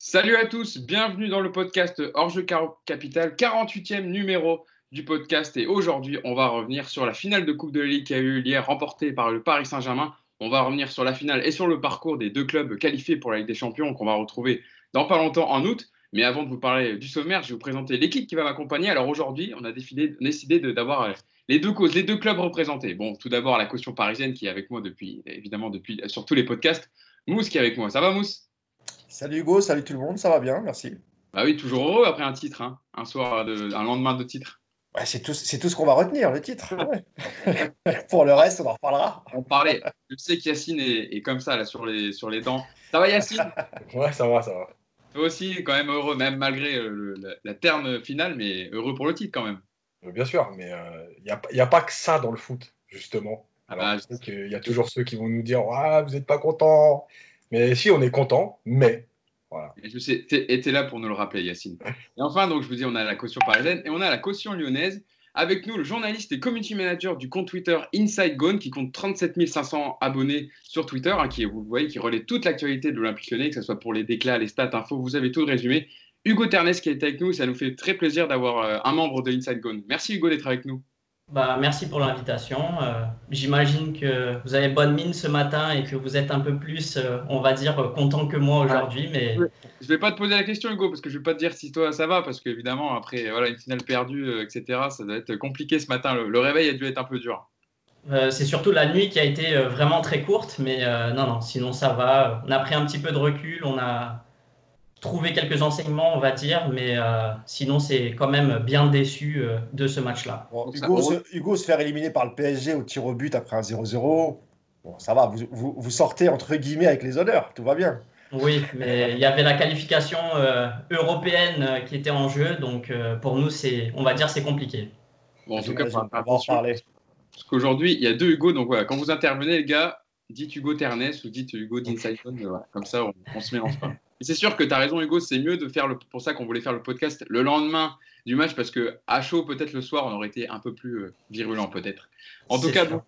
Salut à tous, bienvenue dans le podcast Orge Capital, 48e numéro du podcast. Et aujourd'hui, on va revenir sur la finale de Coupe de Ligue qui a eu hier, remportée par le Paris Saint-Germain. On va revenir sur la finale et sur le parcours des deux clubs qualifiés pour la Ligue des Champions qu'on va retrouver dans pas longtemps en août. Mais avant de vous parler du sommaire, je vais vous présenter l'équipe qui va m'accompagner. Alors aujourd'hui, on a décidé, décidé d'avoir les deux causes, les deux clubs représentés. Bon, tout d'abord la caution parisienne qui est avec moi depuis, évidemment, depuis sur tous les podcasts. Mousse qui est avec moi. Ça va, Mousse? Salut Hugo, salut tout le monde, ça va bien, merci. Bah oui, toujours heureux après un titre, hein. un soir, de, un lendemain de titre. Ouais, c'est tout, c'est tout ce qu'on va retenir, le titre. Pour le reste, on en reparlera. On parlait. Je sais qu'Yacine est, est, comme ça, là, sur les, sur les dents. Ça va, Yacine? Ouais, ça va, ça va. Toi aussi, quand même heureux, même malgré le, la, la, terne finale, mais heureux pour le titre quand même. Bien sûr, mais il euh, n'y a, a, pas que ça dans le foot, justement. Alors, ah, je sais qu'il y a toujours ceux qui vont nous dire ah, vous n'êtes pas content. Mais si, on est content, mais. Voilà. Et je sais, tu là pour nous le rappeler, Yacine. Et enfin, donc, je vous dis, on a la caution parisienne et on a la caution lyonnaise. Avec nous, le journaliste et community manager du compte Twitter Inside Gone, qui compte 37 500 abonnés sur Twitter, hein, qui, vous voyez, qui relaie toute l'actualité de l'Olympique lyonnais, que ce soit pour les déclats, les stats, infos, vous avez tout résumé. Hugo Ternès qui est avec nous, ça nous fait très plaisir d'avoir euh, un membre de Inside Gone. Merci Hugo d'être avec nous. Bah, merci pour l'invitation. Euh, J'imagine que vous avez bonne mine ce matin et que vous êtes un peu plus, euh, on va dire, content que moi aujourd'hui. Mais... Je ne vais pas te poser la question, Hugo, parce que je ne vais pas te dire si toi ça va, parce qu'évidemment, après voilà, une finale perdue, euh, etc., ça doit être compliqué ce matin. Le, le, réveil a dû être un peu dur. C'est surtout la nuit qui a été vraiment très courte, mais non, non, sinon ça va. On a pris un petit peu de recul, on a trouvé quelques enseignements, on va dire, mais euh, sinon, c'est quand même bien déçu euh, de ce match-là. Bon, Hugo, se, Hugo, se faire éliminer par le PSG au tir au but après un 0-0, bon, ça va, vous, vous, vous, sortez entre guillemets avec les honneurs, tout va bien. Oui, mais il y avait la qualification euh, européenne qui était en jeu, donc pour nous, c'est, on va dire, c'est compliqué. Bon, en tout cas, on va en parler. Parce qu'aujourd'hui, il y a deux Hugo, donc voilà, quand vous intervenez, les gars, dites Hugo Ternès ou dites Hugo Dinsaison, voilà, comme ça, on, on se mélange pas c'est sûr que tu as raison, Hugo, c'est mieux de faire le, pour ça qu'on voulait faire le podcast le lendemain du match, parce que à chaud, peut-être le soir, on aurait été un peu plus euh, virulent, peut-être. En tout cas, donc,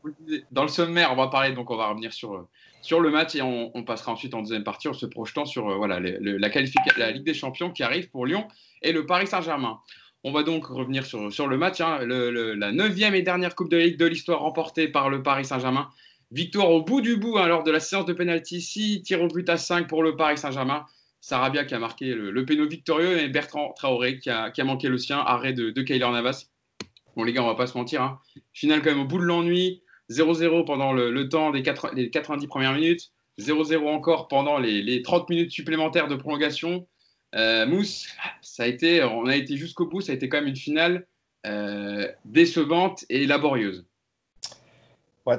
dans le sommaire, on va parler, donc on va revenir sur, euh, sur le match et on, on, passera ensuite en deuxième partie en se projetant sur euh, voilà, le, le, la, la Ligue des Champions qui arrive pour Lyon et le Paris Saint-Germain. On va donc revenir sur, sur le match, hein, le, la neuvième et dernière Coupe de Ligue de l'histoire remportée par le Paris Saint-Germain. Victoire au bout du bout hein, lors de la séance de pénalty, 6 tirs au but à 5 pour le Paris Saint-Germain. Sarabia qui a marqué le, le victorieux et Bertrand Traoré qui a, manqué le sien, arrêt de, de Kyler Navas. Bon, les gars, on va pas se mentir. Hein. Final, quand même, au bout de l'ennui, 0-0 pendant le, temps des, 4, des 90 premières minutes, 0-0 encore pendant les, les, 30 minutes supplémentaires de prolongation. Euh, Mousse, ça a été, on a été jusqu'au bout, ça a été quand même une finale euh, décevante et laborieuse.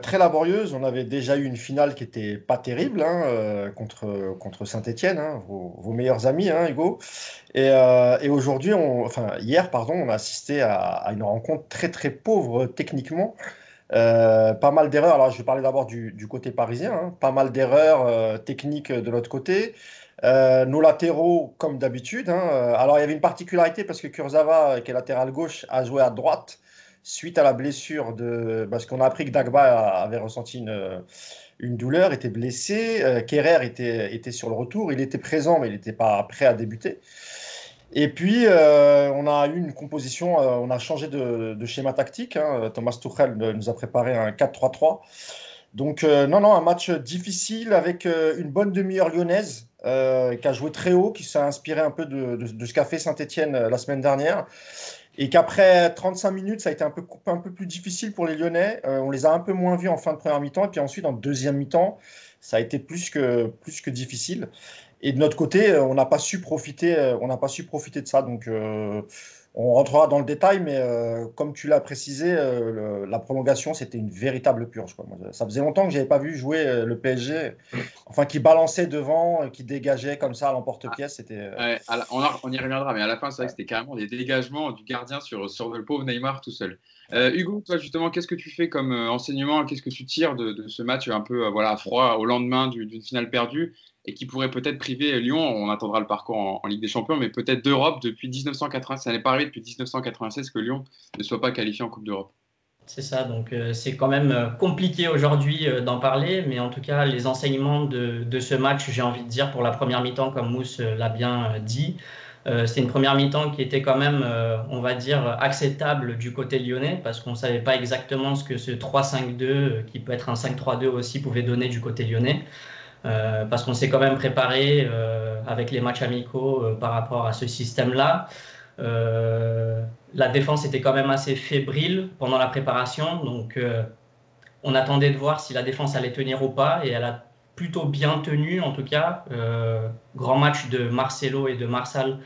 Très laborieuse. On avait déjà eu une finale qui était pas terrible hein, euh, contre, contre Saint-Etienne, hein, vos, meilleurs amis, hein, Hugo. Et, euh, et aujourd'hui, enfin hier, pardon, on a assisté à, une rencontre très très pauvre techniquement. Euh, pas mal d'erreurs. Alors, je vais parler d'abord du, du, côté parisien. Pas mal d'erreurs techniques de l'autre côté. Nos latéraux, comme d'habitude. Alors, il y avait une particularité parce que Kurzawa, qui est latéral gauche, a joué à droite suite à la blessure de. Parce qu'on a appris que Dagba avait ressenti une, une douleur, était blessé. Euh, Kerrer était, était sur le retour. Il était présent, mais il n'était pas prêt à débuter. Et puis, euh, on a eu une composition, euh, on a changé de, schéma tactique. Hein. Thomas Tuchel nous a préparé un 4-3-3. Donc, non, non, un match difficile avec une bonne demi-heure lyonnaise qui a joué très haut, qui s'est inspiré un peu de ce qu'a fait Saint-Etienne la semaine dernière et qu'après 35 minutes, ça a été un peu, un peu plus difficile pour les Lyonnais. Euh, on les a un peu moins vus en fin de première mi-temps, et puis ensuite en deuxième mi-temps, ça a été plus que, plus que difficile. Et de notre côté, on n'a pas su profiter, on n'a pas su profiter de ça. Donc, euh, on rentrera dans le détail, mais euh, comme tu l'as précisé, euh, le, la prolongation, c'était une véritable purge. Quoi. Moi, ça faisait longtemps que je n'avais pas vu jouer euh, le PSG, enfin qui balançait devant, qui dégageait comme ça à l'emporte-pièce. C'était. Ouais, on, on, y reviendra, mais à la fin, c'est vrai que c'était carrément des dégagements du gardien sur, sur le pauvre Neymar tout seul. Hugo, toi justement, qu'est-ce que tu fais comme enseignement? Qu'est-ce que tu tires de, de, ce match un peu voilà, froid au lendemain d'une finale perdue? Et qui pourrait peut-être priver Lyon On attendra le parcours en, Ligue des Champions, mais peut-être d'Europe depuis 1996. Ça n'est pas arrivé depuis 1996 que Lyon ne soit pas qualifié en Coupe d'Europe. C'est ça, donc c'est quand même compliqué aujourd'hui d'en parler, mais en tout cas, les enseignements de, ce match, j'ai envie de dire, pour la première mi-temps, comme Mousse l'a bien dit, euh, c'était une première mi-temps qui était quand même, euh, on va dire, acceptable du côté lyonnais parce qu'on ne savait pas exactement ce que ce 3-5-2, euh, qui peut être un 5-3-2 aussi, pouvait donner du côté lyonnais. Parce qu'on s'est quand même préparé avec les matchs amicaux par rapport à ce système-là. la défense était quand même assez fébrile pendant la préparation, donc on attendait de voir si la défense allait tenir ou pas, et elle a plutôt bien tenu en tout cas. Euh, grand match de Marcelo et de Marsal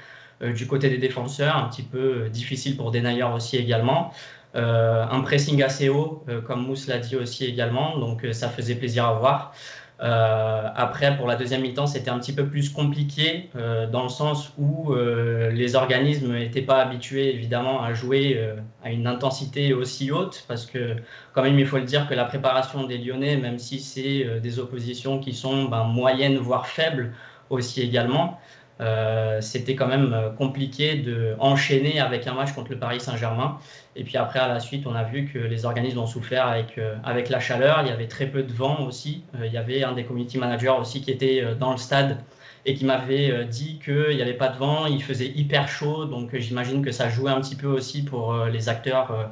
euh, du côté des défenseurs, un petit peu euh, difficile pour Denayer aussi également. un pressing assez haut, comme Mousse l'a dit aussi également, donc ça faisait plaisir à voir. Euh, après, pour la deuxième mi-temps, c'était un petit peu plus compliqué euh, dans le sens où euh, les organismes n'étaient pas habitués évidemment à jouer à une intensité aussi haute parce que quand même il faut le dire que la préparation des Lyonnais, même si c'est des oppositions qui sont ben, moyennes voire faibles aussi également, euh, c'était quand même euh, compliqué de enchaîner avec un match contre le Paris Saint-Germain. Et puis après, à la suite, on a vu que les organismes ont souffert avec, euh, avec la chaleur. Il y avait très peu de vent aussi. il y avait un des community managers aussi qui était dans le stade et qui m'avait dit qu'il n'y avait pas de vent, il faisait hyper chaud. Donc j'imagine que ça jouait un petit peu aussi pour les acteurs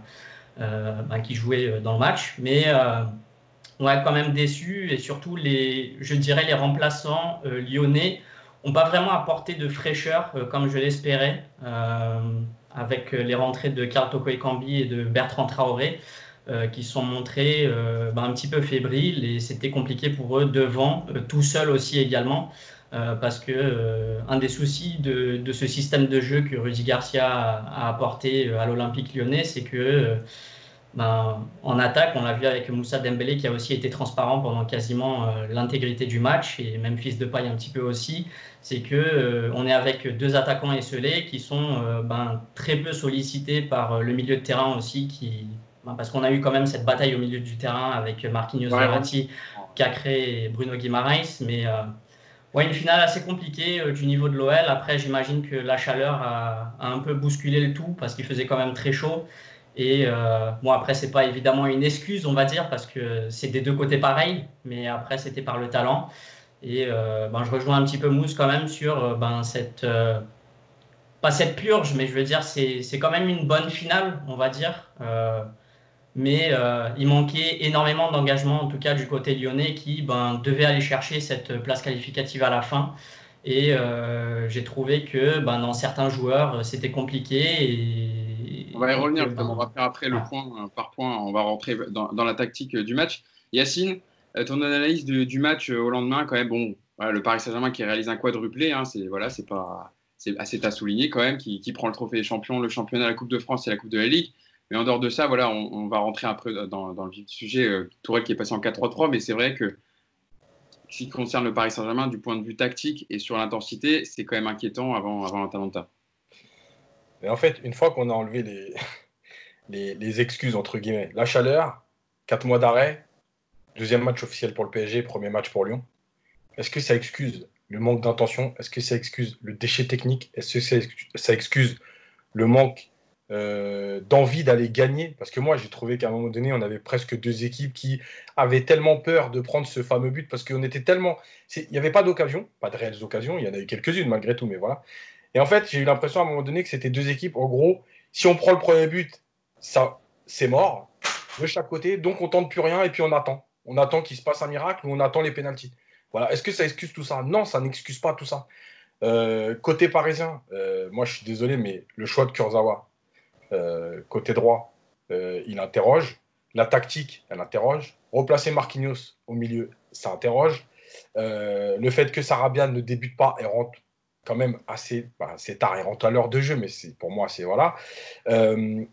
bah, qui jouaient dans le match. Mais ouais, quand même déçu. Et surtout, les, je dirais, les remplaçants lyonnais n'ont pas vraiment apporté de fraîcheur euh, comme je l'espérais, euh, avec les rentrées de Karl Toko Ekambi et de Bertrand Traoré, euh, qui sont montrés bah, un petit peu fébriles et c'était compliqué pour eux devant, tout seul aussi également. parce que un des soucis de, de, ce système de jeu que Rudy Garcia a, apporté à l'Olympique lyonnais, c'est que ben, en attaque, on l'a vu avec Moussa Dembélé qui a aussi été transparent pendant quasiment l'intégrité du match et même Fils de Paille un petit peu aussi c'est que euh, on est avec deux attaquants esselés qui sont euh, ben, très peu sollicités par euh, le milieu de terrain aussi, qui, ben, parce qu'on a eu quand même cette bataille au milieu du terrain avec Marquinhos Verratti, Cacré et Bruno Guimaraes, mais ouais, une finale assez compliquée du niveau de l'OL. Après, j'imagine que la chaleur a, un peu bousculé le tout parce qu'il faisait quand même très chaud. Et bon, après, c'est pas évidemment une excuse, on va dire, parce que c'est des deux côtés pareils, mais après, c'était par le talent. Et euh, ben, je rejoins un petit peu Mousse quand même sur euh, ben, cette, euh, pas cette purge, mais je veux dire, c'est quand même une bonne finale, on va dire. mais il manquait énormément d'engagement, en tout cas du côté lyonnais, qui ben, devait aller chercher cette place qualificative à la fin. Et j'ai trouvé que ben, dans certains joueurs, c'était compliqué. On va y revenir, on va faire après le point par point, on va rentrer dans, dans la tactique du match. Yacine, euh, ton analyse du match euh, au lendemain, quand même, bon, le Paris Saint-Germain qui réalise un quadruplé, hein, c'est voilà, c'est pas, c'est assez à souligner quand même, qui, prend le trophée des champions, le championnat, la Coupe de France et la Coupe de la Ligue. Mais en dehors de ça, voilà, on, va rentrer un peu dans, dans le vif du sujet. Euh, Tourelle qui est passé en 4-3-3, mais c'est vrai que ce qui concerne le Paris Saint-Germain, du point de vue tactique et sur l'intensité, c'est quand même inquiétant avant, avant l'Atalanta. Et en fait, une fois qu'on a enlevé les, excuses, entre guillemets, la chaleur, 4 mois d'arrêt, Deuxième match officiel pour le PSG, premier match pour Lyon. Est-ce que ça excuse le manque d'intention? Est-ce que ça excuse le déchet technique? Est-ce que ça excuse le manque euh, d'envie d'aller gagner? Parce que moi, j'ai trouvé qu'à un moment donné, on avait presque deux équipes qui avaient tellement peur de prendre ce fameux but parce qu'on était tellement. Il n'y avait pas d'occasion, pas de réelles occasions, il y en avait quelques-unes malgré tout, mais voilà. Et en fait, j'ai eu l'impression à un moment donné que c'était deux équipes. En gros, si on prend le premier but, ça, c'est mort de chaque côté, donc on tente plus rien et puis on attend. On attend qu'il se passe un miracle ou on attend les pénalties. Voilà. Est-ce que ça excuse tout ça? Non, ça n'excuse pas tout ça. Euh, côté parisien, euh, moi je suis désolé, mais le choix de Kurzawa, euh, côté droit, il interroge. La tactique, elle interroge. Replacer Marquinhos au milieu, ça interroge. le fait que Sarabia ne débute pas et rentre quand même assez, bah, c'est tard, il rentre à l'heure de jeu, mais pour moi, c'est voilà. Il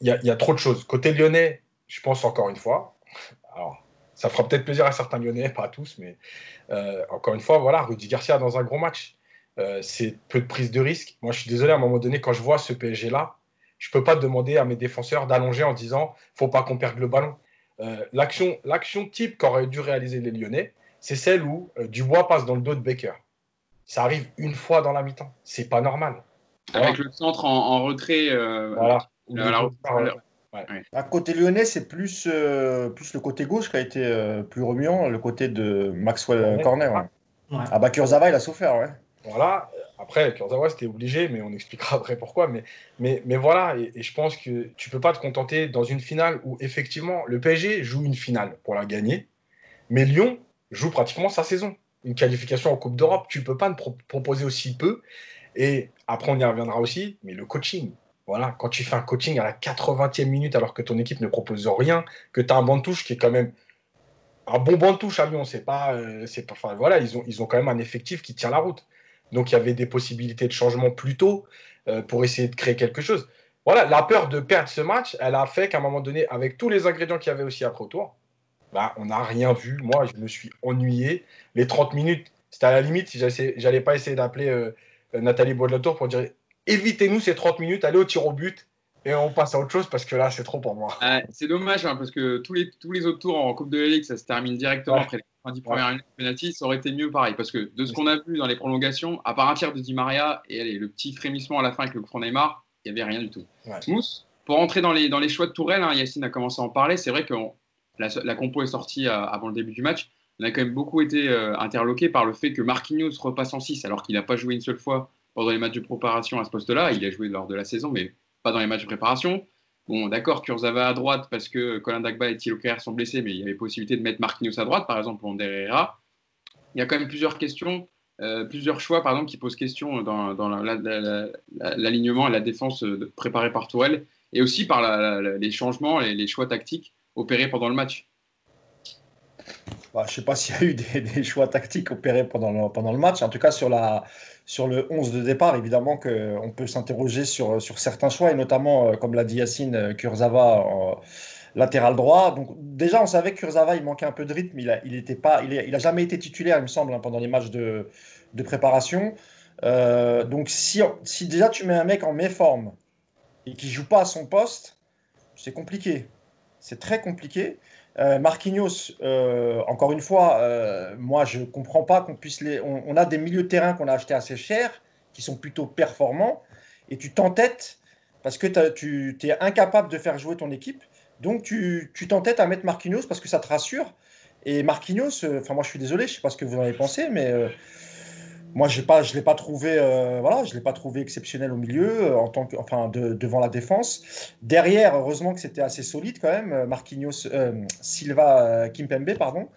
y, a trop de choses. Côté lyonnais, je pense encore une fois, ça fera peut-être plaisir à certains Lyonnais, pas à tous, mais euh, encore une fois, voilà, Rudy Garcia dans un gros match, euh, c'est peu de prise de risque. Moi, je suis désolé, à un moment donné, quand je vois ce PSG-là, je ne peux pas demander à mes défenseurs d'allonger en disant faut pas qu'on perde le ballon. Euh, l'action, type qu'auraient dû réaliser les Lyonnais, c'est celle où Dubois passe dans le dos de Baker. Ça arrive une fois dans la mi-temps. C'est pas normal. Avec le centre en, retrait. voilà. À côté lyonnais, c'est plus, euh, plus le côté gauche qui a été euh, plus remuant, le côté de Maxwell Corner. Ah bah Kurzawa, il a souffert, ouais. Voilà. Après, Kurzawa, c'était obligé, mais on expliquera après pourquoi. Mais, mais, mais voilà, et, je pense que tu peux pas te contenter dans une finale où effectivement le PSG joue une finale pour la gagner, mais Lyon joue pratiquement sa saison. Une qualification en Coupe d'Europe, tu peux pas proposer aussi peu. Et après, on y reviendra aussi, mais le coaching. Voilà, quand tu fais un coaching à la 80e minute alors que ton équipe ne propose rien, que tu as un banc de touche qui est quand même un bon banc de touche à Lyon, c'est pas, euh, c'est enfin voilà, ils ont, ils ont quand même un effectif qui tient la route. Donc il y avait des possibilités de changement plus tôt euh, pour essayer de créer quelque chose. Voilà, la peur de perdre ce match, elle a fait qu'à un moment donné, avec tous les ingrédients qu'il y avait aussi après autour, bah, on n'a rien vu. Moi, je me suis ennuyé. Les 30 minutes, c'était à la limite si j'allais pas essayer d'appeler euh, Nathalie Baudelaire pour dire évitez-nous ces 30 minutes, allez au tir au but et on passe à autre chose parce que là, c'est trop pour moi. c'est dommage hein, parce que tous les, tous les autres tours en Coupe de la Ligue, ça se termine directement après les 90 premières minutes de penalty. Ça aurait été mieux pareil parce que de ce qu'on a vu dans les prolongations, à part un tir de Di Maria et allez, le petit frémissement à la fin avec le coup Neymar, il n'y avait rien du tout. Mousse, pour rentrer dans les, dans les choix de Tourelle, hein, Yacine a commencé à en parler. C'est vrai que la, compo est sortie euh, avant le début du match. On a quand même beaucoup été euh, interloqué par le fait que Marquinhos repasse en 6 alors qu'il n'a pas joué une seule fois pendant les matchs de préparation à ce poste-là. Il a joué lors de la saison, mais pas dans les matchs de préparation. Bon, d'accord, Kurzawa à droite parce que Colin Dagba et Thilo sont blessés, mais il y avait possibilité de mettre Marquinhos à droite, par exemple, pour Herrera. Il y a quand même plusieurs questions, euh, plusieurs choix, par qui posent question dans, l'alignement et la défense préparée par Tourelle, et aussi par les changements et les choix tactiques opérés pendant le match. Bah, je ne sais pas s'il y a eu des, choix tactiques opérés pendant le, match. En tout cas, sur, le 11 de départ, évidemment qu'on peut s'interroger sur, certains choix, et notamment, euh, comme l'a dit Yacine, euh, Kurzawa en latéral droit. Donc, déjà, on savait que Kurzawa, il manquait un peu de rythme. Il n'a pas, il, a jamais été titulaire, il me semble, hein, pendant les matchs de, préparation. Euh, donc, si, si déjà tu mets un mec en méforme et qui joue pas à son poste, c'est compliqué. C'est très compliqué. Euh, Marquinhos, euh, encore une fois, euh, moi je comprends pas qu'on puisse les. On, a des milieux de terrain qu'on a achetés assez cher, qui sont plutôt performants, et tu t'entêtes parce que tu es incapable de faire jouer ton équipe, donc tu t'entêtes à mettre Marquinhos parce que ça te rassure. Et Marquinhos, enfin moi je suis désolé, je sais pas ce que vous en avez pensé, mais moi, pas, je ne l'ai pas trouvé, euh, voilà, je l'ai pas trouvé exceptionnel au milieu, euh, en tant que, enfin, devant la défense. Derrière, heureusement que c'était assez solide quand même. Euh, Marquinhos, Silva, Kimpembe, pardon,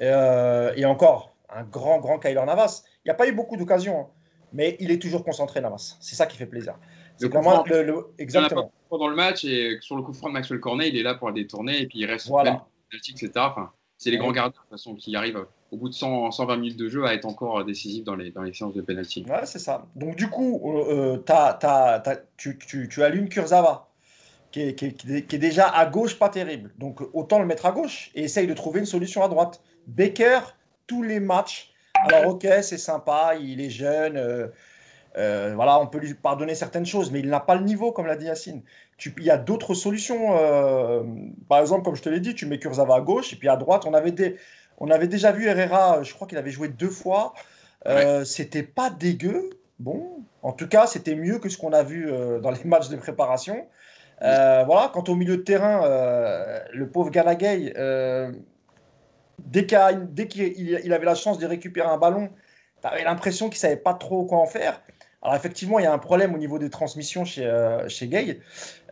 et encore un grand, grand Kyler Navas. Il n'y a pas eu beaucoup d'occasions, hein, mais il est toujours concentré Navas. C'est ça qui fait plaisir. C'est vraiment le, exactement. Pendant le match et sur le coup franc de Maxwell Cornet, il est là pour la détourner et puis il reste voilà. etc. Enfin, c'est les grands gardiens de toute façon qui arrivent au bout de 120 minutes de jeu à être encore décisif dans les, dans les séances de penalty. Ouais, c'est ça. Donc du coup, euh, euh tu, tu, tu, allumes Kurzawa, qui est, qui, est, qui est, déjà à gauche pas terrible. Donc autant le mettre à gauche et essaye de trouver une solution à droite. Becker, tous les matchs. Alors ok, c'est sympa, il est jeune. Euh, euh, voilà, on peut lui pardonner certaines choses, mais il n'a pas le niveau, comme l'a dit Yacine. Il y a d'autres solutions. par exemple, comme je te l'ai dit, tu mets Kurzawa à gauche et puis à droite, on avait des, on avait déjà vu Herrera, je crois qu'il avait joué deux fois. Euh, C'était pas dégueu. Bon, en tout cas, c'était mieux que ce qu'on a vu euh, dans les matchs de préparation. Euh, voilà, quant au milieu de terrain, euh, le pauvre Galagay, dès qu'il avait la chance de récupérer un ballon, tu avais l'impression qu'il savait pas trop quoi en faire. Alors effectivement, il y a un problème au niveau des transmissions chez, euh, chez Gay.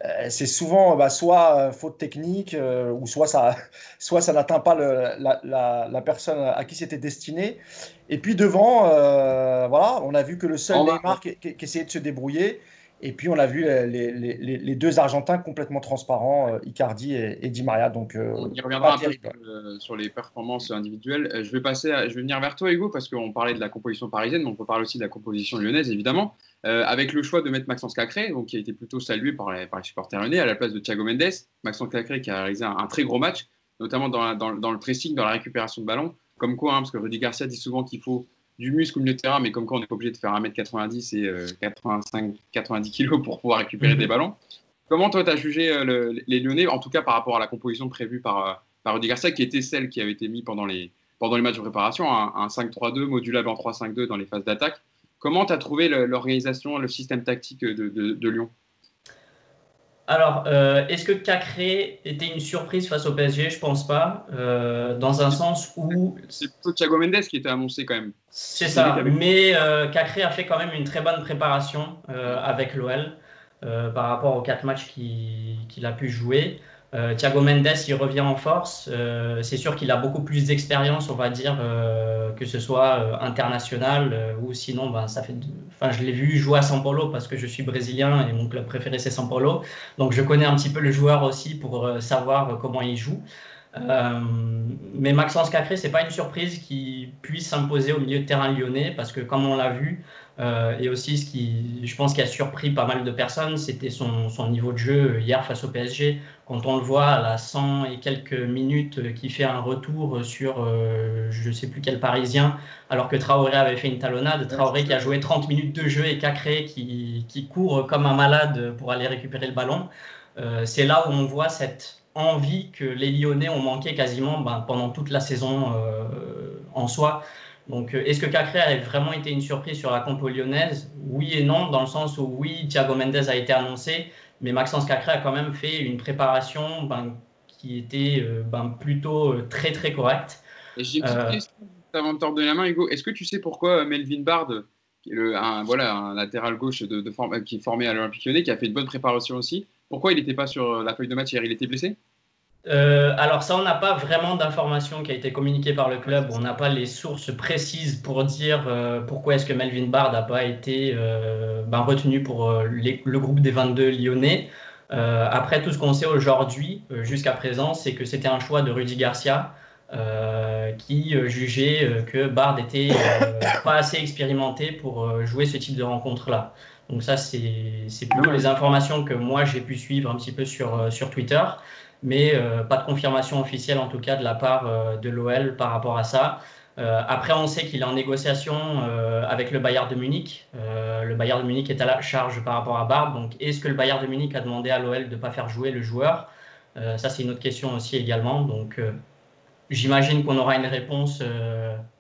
Euh, c'est souvent bah, soit euh, faute technique, ou soit ça, soit ça n'atteint pas la, la, personne à qui c'était destiné. Et puis devant, voilà, on a vu que le seul Neymar qui, qui, essayait de se débrouiller, et puis on a vu les, les, les, deux Argentins complètement transparents, euh, Icardi et, Di Maria. Donc, euh, on y reviendra un peu euh, sur les performances individuelles. je vais passer, je vais venir vers toi, Hugo, parce qu'on parlait de la composition parisienne, mais on peut parler aussi de la composition lyonnaise, évidemment, avec le choix de mettre Maxence Cacré, donc qui a été plutôt salué par les, par les supporters lyonnais à la place de Thiago Mendes. Maxence Cacré qui a réalisé un, très gros match, notamment dans, dans, dans, le pressing, dans la récupération de ballon. Comme quoi, hein, parce que Rudy Garcia dit souvent qu'il faut du muscle au milieu de terrain, mais comme quoi on n'est pas obligé de faire 1m90 et 85, 90 kg pour pouvoir récupérer mhm. des ballons. Comment toi, tu as jugé euh, les Lyonnais, en tout cas par rapport à la composition prévue par, euh, par Rudy Garcia, qui était celle qui avait été mise pendant les, pendant les matchs de préparation, un, 5-3-2 modulable en 3-5-2 dans les phases d'attaque Comment tu as trouvé l'organisation, le système tactique de, de, Lyon? Alors, euh, est-ce que Cacré était une surprise face au PSG Je pense pas, euh, dans un sens où. C'est plutôt Thiago Mendes qui était annoncé quand même. C'est ça, mais euh, Cacré a fait quand même une très bonne préparation avec l'OL par rapport aux quatre matchs qu'il a pu jouer. Euh, Thiago Mendes, il revient en force. Euh, c'est sûr qu'il a beaucoup plus d'expérience, on va dire, euh, que ce soit international ou sinon, ben, ça fait. Enfin, je l'ai vu jouer à São Paulo parce que je suis brésilien et mon club préféré c'est São Paulo. Donc, je connais un petit peu le joueur aussi pour savoir comment il joue. mais Maxence Cacré, c'est pas une surprise qu'il puisse s'imposer au milieu de terrain lyonnais parce que, comme on l'a vu, euh, et aussi, ce qui, je pense, qui a surpris pas mal de personnes, c'était son, son, niveau de jeu hier face au PSG. Quand on le voit à la 100 et quelques minutes, euh, qui fait un retour sur euh, je ne sais plus quel Parisien, alors que Traoré avait fait une talonnade. Traoré qui a joué 30 minutes de jeu et Cacré qui, qui court comme un malade pour aller récupérer le ballon. C'est là où on voit cette envie que les Lyonnais ont manqué quasiment ben, pendant toute la saison en soi. Donc, euh, est-ce que Cacré a vraiment été une surprise sur la compo lyonnaise? Oui et non, dans le sens où oui, Thiago Mendes a été annoncé, mais Maxence Cacré a quand même fait une préparation ben, qui était euh, ben, plutôt euh, très très correcte. J'ai une petite question avant de tordre la main, Hugo. Est-ce que tu sais pourquoi Melvin Bard, un, voilà, un latéral gauche de, qui est formé à l'Olympique lyonnais, qui a fait une bonne préparation aussi, pourquoi il n'était pas sur la feuille de match hier? Il était blessé? Euh, alors ça, on n'a pas vraiment d'informations qui a été communiquée par le club. On n'a pas les sources précises pour dire euh, pourquoi est-ce que Melvin Bard n'a pas été euh, ben, retenu pour le groupe des 22 lyonnais. après, tout ce qu'on sait aujourd'hui, jusqu'à présent, c'est que c'était un choix de Rudy Garcia qui jugeait que Bard n'était pas assez expérimenté pour jouer ce type de rencontre-là. Donc ça, c'est plutôt les informations que moi j'ai pu suivre un petit peu sur, sur Twitter mais euh, pas de confirmation officielle en tout cas de la part euh, de l'OL par rapport à ça. Euh, après, on sait qu'il est en négociation avec le Bayern de Munich. le Bayern de Munich est à la charge par rapport à Barbe. Donc, est-ce que le Bayern de Munich a demandé à l'OL de ne pas faire jouer le joueur? Ça, c'est une autre question aussi également. Donc, j'imagine qu'on aura une réponse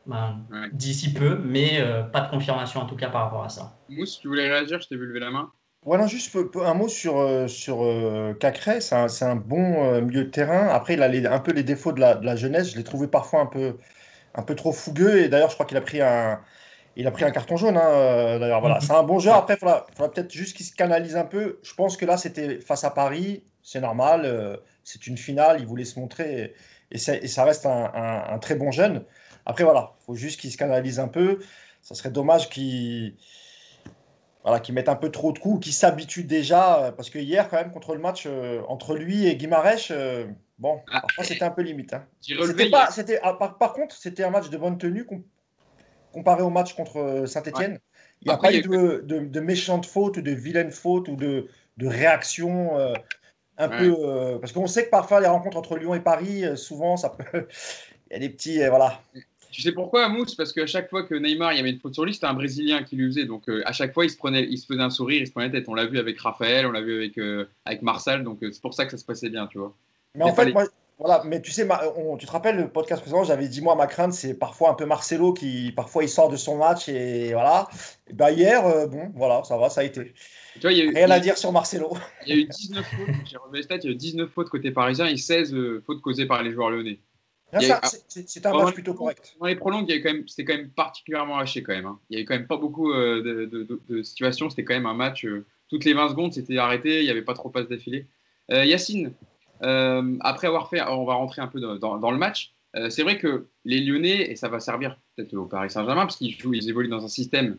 ben, d'ici peu, mais pas de confirmation en tout cas par rapport à ça. Mousse, tu voulais réagir? Je t'ai vu lever la main. Voilà, juste un mot sur, euh, sur euh, Cacré. C'est un, un, bon euh, milieu de terrain. Après, il a un peu les défauts de la, de la jeunesse. Je l'ai trouvé parfois un peu, un peu trop fougueux. Et d'ailleurs, je crois qu'il a pris un, il a pris un carton jaune. Hein, d'ailleurs, voilà. C'est un bon joueur. Après, il faudra, peut-être juste qu'il se canalise un peu. Je pense que là, c'était face à Paris. C'est normal. c'est une finale. Il voulait se montrer. Et, et ça reste un, un, très bon jeune. Après, voilà. Il faut juste qu'il se canalise un peu. Ça serait dommage qu'il voilà, qui mettent un peu trop de coups, qui s'habituent déjà. Euh, parce que hier, quand même, contre le match euh, entre lui et Guimarèche, euh, bon, ah. c'était un peu limite. Hein. Pas, ah, par, contre, c'était un match de bonne tenue comparé au match contre Saint-Etienne. Il n'y a pas eu de, de, de, méchantes fautes, de vilaines fautes ou de, de réactions un peu. parce qu'on sait que parfois, les rencontres entre Lyon et Paris, souvent, ça peut. Il y a des petits. voilà. Tu sais pourquoi, Mousse? Parce qu'à chaque fois que Neymar il y avait une faute sur lui, c'était un Brésilien qui lui faisait. Donc euh, à chaque fois, il se, prenait, il se faisait un sourire, il se prenait la tête. On l'a vu avec Raphaël, on l'a vu avec, euh, avec Marcel. Donc euh, c'est pour ça que ça se passait bien, tu vois. Mais en fait, moi, voilà, mais tu sais, tu te rappelles le podcast précédent, j'avais dit, moi, ma crainte, c'est parfois un peu Marcelo qui, parfois, il sort de son match et voilà. Et ben, hier, bon, voilà, ça va, ça a été. Tu vois, y a eu, Rien à dire sur Marcelo. Il y a eu 19 fautes, j'ai revu les stats, il y a eu 19 fautes côté parisien et 16 fautes causées par les joueurs lyonnais. C'est un match plutôt correct. Dans les prolongues, c'était quand même particulièrement haché quand même. Hein. Il y avait quand même pas beaucoup euh, de, situations. C'était quand même un match. Euh, toutes les 20 secondes, c'était arrêté. Il n'y avait pas trop de passes d'affilée. Euh, Yacine, après avoir fait, on va rentrer un peu dans, le match. c'est vrai que les Lyonnais, et ça va servir peut-être au Paris Saint-Germain, parce qu'ils ils évoluent dans un système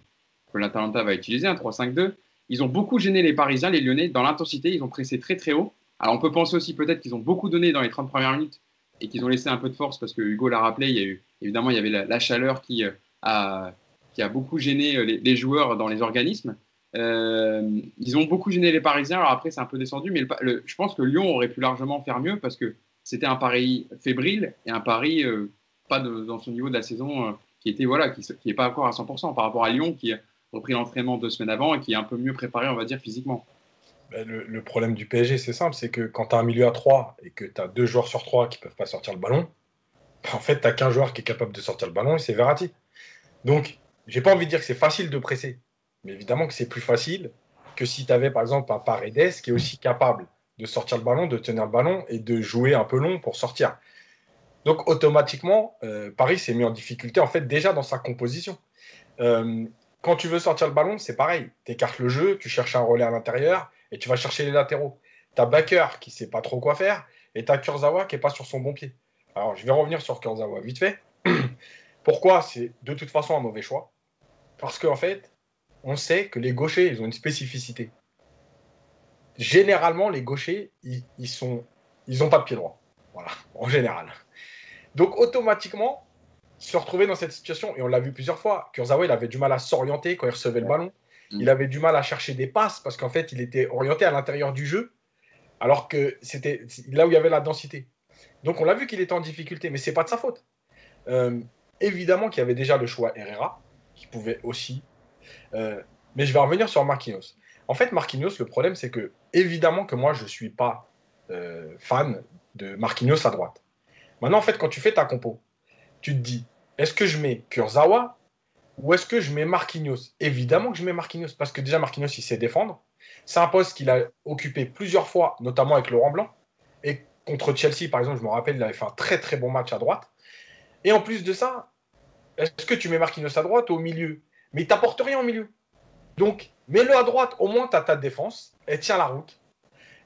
que l'Atalanta va utiliser, un 3-5-2. Ils ont beaucoup gêné les Parisiens, les Lyonnais, dans l'intensité. Ils ont pressé très très haut. Alors on peut penser aussi peut-être qu'ils ont beaucoup donné dans les 30 premières minutes et qu'ils ont laissé un peu de force parce que Hugo l'a rappelé, il y a eu, évidemment, il y avait la, chaleur qui, euh, a, qui a beaucoup gêné euh, les, joueurs dans les organismes. Euh, ils ont beaucoup gêné les Parisiens. Alors après, c'est un peu descendu, mais je pense que Lyon aurait pu largement faire mieux parce que c'était un pari fébrile et un pari pas dans son niveau de la saison qui était voilà, qui n'est pas encore à 100% par rapport à Lyon qui a repris l'entraînement deux semaines avant et qui est un peu mieux préparé, on va dire, physiquement. Ben, le, problème du PSG, c'est simple, c'est que quand tu as un milieu à 3 et que tu as deux joueurs sur 3 qui peuvent pas sortir le ballon, en fait, tu n'as qu'un joueur qui est capable de sortir le ballon et c'est Verratti. Donc, j'ai pas envie de dire que c'est facile de presser, mais évidemment que c'est plus facile que si tu avais par exemple un Paredes qui est aussi capable de sortir le ballon, de tenir le ballon et de jouer un peu long pour sortir. Donc automatiquement, euh, Paris s'est mis en difficulté en fait déjà dans sa composition. Euh, quand tu veux sortir le ballon, c'est pareil. Tu écartes le jeu, tu cherches un relais à l'intérieur et tu vas chercher les latéraux. Tu as Baker qui sait pas trop quoi faire et tu as Kurzawa qui n'est pas sur son bon pied. Alors je vais revenir sur Kurzawa vite fait. Pourquoi? C'est de toute façon un mauvais choix Parce qu'en fait, on sait que les gauchers, ils ont une spécificité. Généralement, les gauchers, ils, ils sont, ils n'ont pas de pied droit. Voilà, en général. Donc automatiquement, se retrouver dans cette situation, et on l'a vu plusieurs fois, Kurzawa, il avait du mal à s'orienter quand il recevait le ballon. Mm. Il avait du mal à chercher des passes parce qu'en fait, il était orienté à l'intérieur du jeu, alors que c'était là où il y avait la densité. Donc on l'a vu qu'il était en difficulté, mais c'est pas de sa faute. Euh, évidemment qu'il y avait déjà le choix Herrera, qui pouvait aussi. Euh, mais je vais revenir sur Marquinhos. En fait, Marquinhos, le problème, c'est que, évidemment que moi, je ne suis pas euh, fan de Marquinhos à droite. Maintenant, en fait, quand tu fais ta compo, tu te dis, est-ce que je mets Kurzawa ou est-ce que je mets Marquinhos? Évidemment que je mets Marquinhos, parce que déjà, Marquinhos, il sait défendre. C'est un poste qu'il a occupé plusieurs fois, notamment avec Laurent Blanc. Et contre Chelsea, par exemple, je me rappelle, il avait fait un très très bon match à droite. Et en plus de ça, est-ce que tu mets Marquinhos à droite ou au milieu? Mais il t'apporte rien au milieu. Donc, mets-le à droite, au moins tu as ta défense, elle tient la route.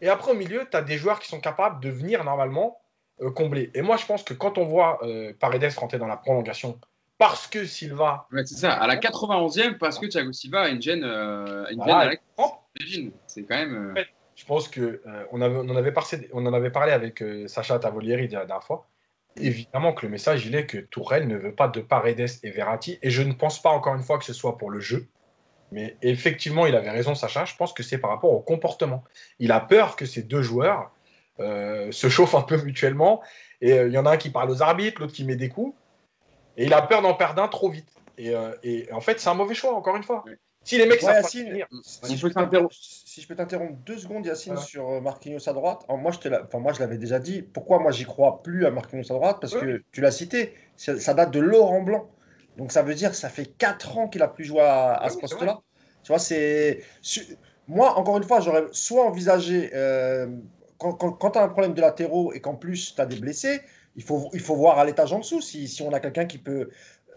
Et après, au milieu, tu as des joueurs qui sont capables de venir normalement euh, combler. Et moi, je pense que quand on voit euh, Paredes rentrer dans la prolongation, parce que Silva. c'est ça, à la 91e, parce que Thiago Silva a une gêne, euh, une C'est quand même. je pense que on, avait, on, en avait parlé, on en avait parlé avec Sacha Tavolieri la dernière fois. Évidemment que le message, il est que Tourelle ne veut pas de Paredes et Verratti. Et je ne pense pas, encore une fois, que ce soit pour le jeu. Mais effectivement, il avait raison, Sacha. Je pense que c'est par rapport au comportement. Il a peur que ces deux joueurs euh, se chauffent un peu mutuellement. Et euh, il y en a un qui parle aux arbitres, l'autre qui met des coups. Et il a peur d'en perdre un trop vite. Et, euh, en fait, c'est un mauvais choix, encore une fois. Si les mecs ouais, si, je peux t'interrompre deux secondes, Yacine, sur Marquinhos à droite. moi, je enfin, moi, je l'avais déjà dit. Pourquoi moi, j'y crois plus à Marquinhos à droite? Parce que tu l'as cité, ça date de Laurent Blanc. Donc, ça veut dire que ça fait 4 ans qu'il a plus joué à, ce poste-là. Tu vois, c'est. Moi, encore une fois, j'aurais soit envisagé quand, tu as un problème de latéraux et qu'en plus tu as des blessés, il faut, il faut voir à l'étage en dessous si, si on a quelqu'un qui peut.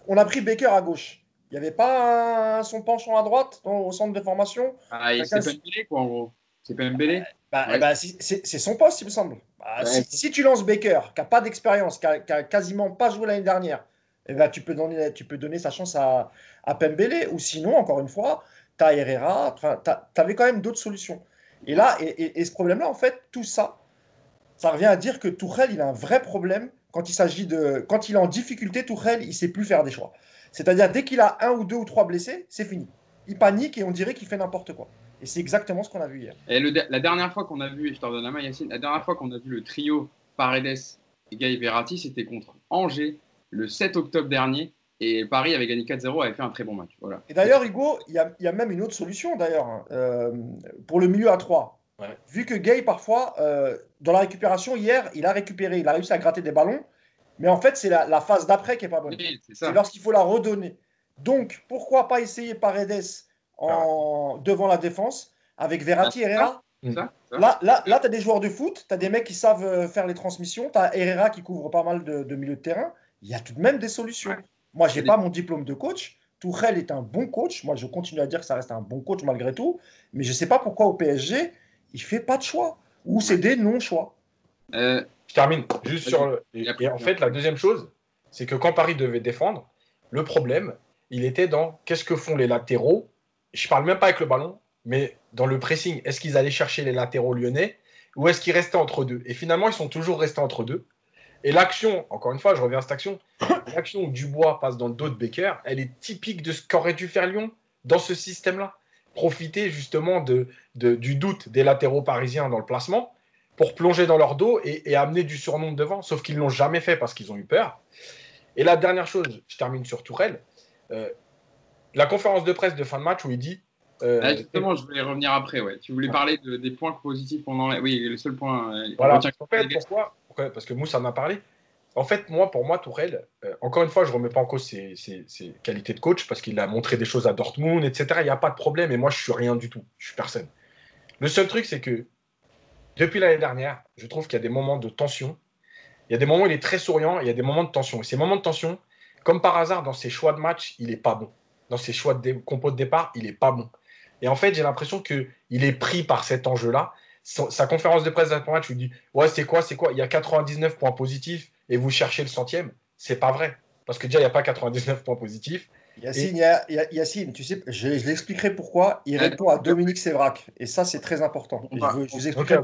On a pris Baker à gauche. Il n'y avait pas son penchant à droite au centre de formation? Ah, c'est pas Mbélé, quoi, en gros. C'est pas Mbélé bah, bah, C'est son poste, il me semble. Bah, si, tu lances Baker, qui n'a pas d'expérience, qui n'a quasiment pas joué l'année dernière, eh ben, tu, peux donner, tu peux donner sa chance à, à Pembele. Ou sinon, encore une fois, tu as Herrera. Tu avais quand même d'autres solutions. Et là, et, ce problème-là, en fait, tout ça, ça revient à dire que Tourelle, il a un vrai problème quand il s'agit de. Quand il est en difficulté, Tourelle, il sait plus faire des choix. C'est-à-dire, dès qu'il a un ou deux ou trois blessés, c'est fini. Il panique et on dirait qu'il fait n'importe quoi. Et c'est exactement ce qu'on a vu hier. Et la dernière fois qu'on a vu, et je la main, Yacine, la dernière fois qu'on a vu le trio Paredes et Guy Verratti, c'était contre Angers le 7 octobre dernier. Et Paris avait gagné 4-0, avait fait un très bon match. Voilà. Et d'ailleurs, Hugo, il y, a, même une autre solution d'ailleurs hein. euh, pour le milieu à 3. Vu que Gay, parfois, euh, dans la récupération, hier, il a récupéré, il a réussi à gratter des ballons, mais en fait, c'est la, phase d'après qui n'est pas bonne. c'est lorsqu'il faut la redonner. Donc, pourquoi pas essayer Paredes en, devant la défense avec Verratti et Herrera? Là, là, là tu as des joueurs de foot, tu as des mecs qui savent euh, faire les transmissions, tu as Herrera qui couvre pas mal de, de milieu de terrain. Il y a tout de même des solutions. Moi, je n'ai pas mon diplôme de coach. Tourelle est un bon coach. Moi, je continue à dire que ça reste un bon coach malgré tout. Mais je ne sais pas pourquoi au PSG, il ne fait pas de choix. Ou c'est des non-choix. Euh, je termine juste sur le. Et, en fait, la deuxième chose, c'est que quand Paris devait défendre, le problème, il était dans qu'est-ce que font les latéraux? Je ne parle même pas avec le ballon, mais dans le pressing. Est-ce qu'ils allaient chercher les latéraux lyonnais ou est-ce qu'ils restaient entre deux? Et finalement, ils sont toujours restés entre deux. Et l'action, encore une fois, je reviens à cette action, l'action où Dubois passe dans le dos de Becker, elle est typique de ce qu'aurait dû faire Lyon dans ce système-là. Profiter justement de, du doute des latéraux parisiens dans le placement pour plonger dans leur dos et, amener du surnom devant, sauf qu'ils ne l'ont jamais fait parce qu'ils ont eu peur. Et la dernière chose, je termine sur Tourelle, euh, la conférence de presse de fin de match où il dit euh, ah, justement, je voulais revenir après. Ouais. Tu voulais parler des points positifs pendant. Oui, le seul point. Euh, voilà. En fait, pourquoi? Parce que Moussa en a parlé. En fait, moi, pour moi, Tourelle, euh, encore une fois, je ne remets pas en cause ses, qualités de coach parce qu'il a montré des choses à Dortmund, etc. Il n'y a pas de problème et moi, je suis rien du tout. Je suis personne. Le seul truc, c'est que depuis l'année dernière, je trouve qu'il y a des moments de tension. Il y a des moments où il est très souriant, il y a des moments de tension. Et ces moments de tension, comme par hasard, dans ses choix de match, il n'est pas bon. Dans ses choix de compos de départ, il n'est pas bon. Et en fait, j'ai l'impression qu'il est pris par cet enjeu-là. Sa conférence de presse d'après-match, il dit Ouais, c'est quoi C'est quoi? Il y a 99 points positifs et vous cherchez le centième. C'est pas vrai. Parce que déjà, il n'y a pas 99 points positifs. Yacine, Yacine, tu sais, je, l'expliquerai pourquoi. Il répond à Dominique Sévrac. Et ça, c'est très important. On, va, je, vous expliquerai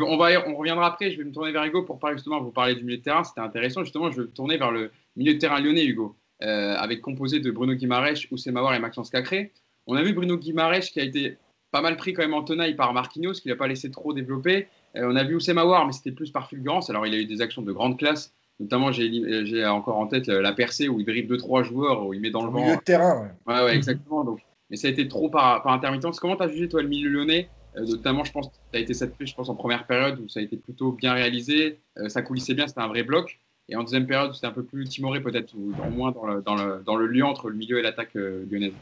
on, va, on reviendra après. Je vais me tourner vers Hugo pour parler justement, vous parler du milieu de terrain. C'était intéressant. Justement, je vais me tourner vers le milieu de terrain lyonnais, Hugo, euh, avec composé de Bruno Guimarèche, Oussema Mawar et Maxence Cacré. On a vu Bruno Guimarèche qui a été pas mal pris quand même en tenaille par Marquinhos, qu'il n'a pas laissé trop développer. Euh, on a vu Oussema Mawar, mais c'était plus par fulgurance. Alors, il a eu des actions de grande classe Notamment, j'ai encore en tête la percée où il dribble 2-3 joueurs, où il met dans le vent. milieu de terrain. Ouais, ouais, exactement. Donc, mais ça a été trop par, par intermittence. Comment tu as jugé, toi, le milieu lyonnais? Euh, Notamment, je pense, tu as été satisfait, je pense, en première période où ça a été plutôt bien réalisé. Euh, ça coulissait bien, c'était un vrai bloc. Et en deuxième période, c'était un peu plus timoré, peut-être, ou au moins dans le, dans, le, dans le lien entre le milieu et l'attaque euh, lyonnaise.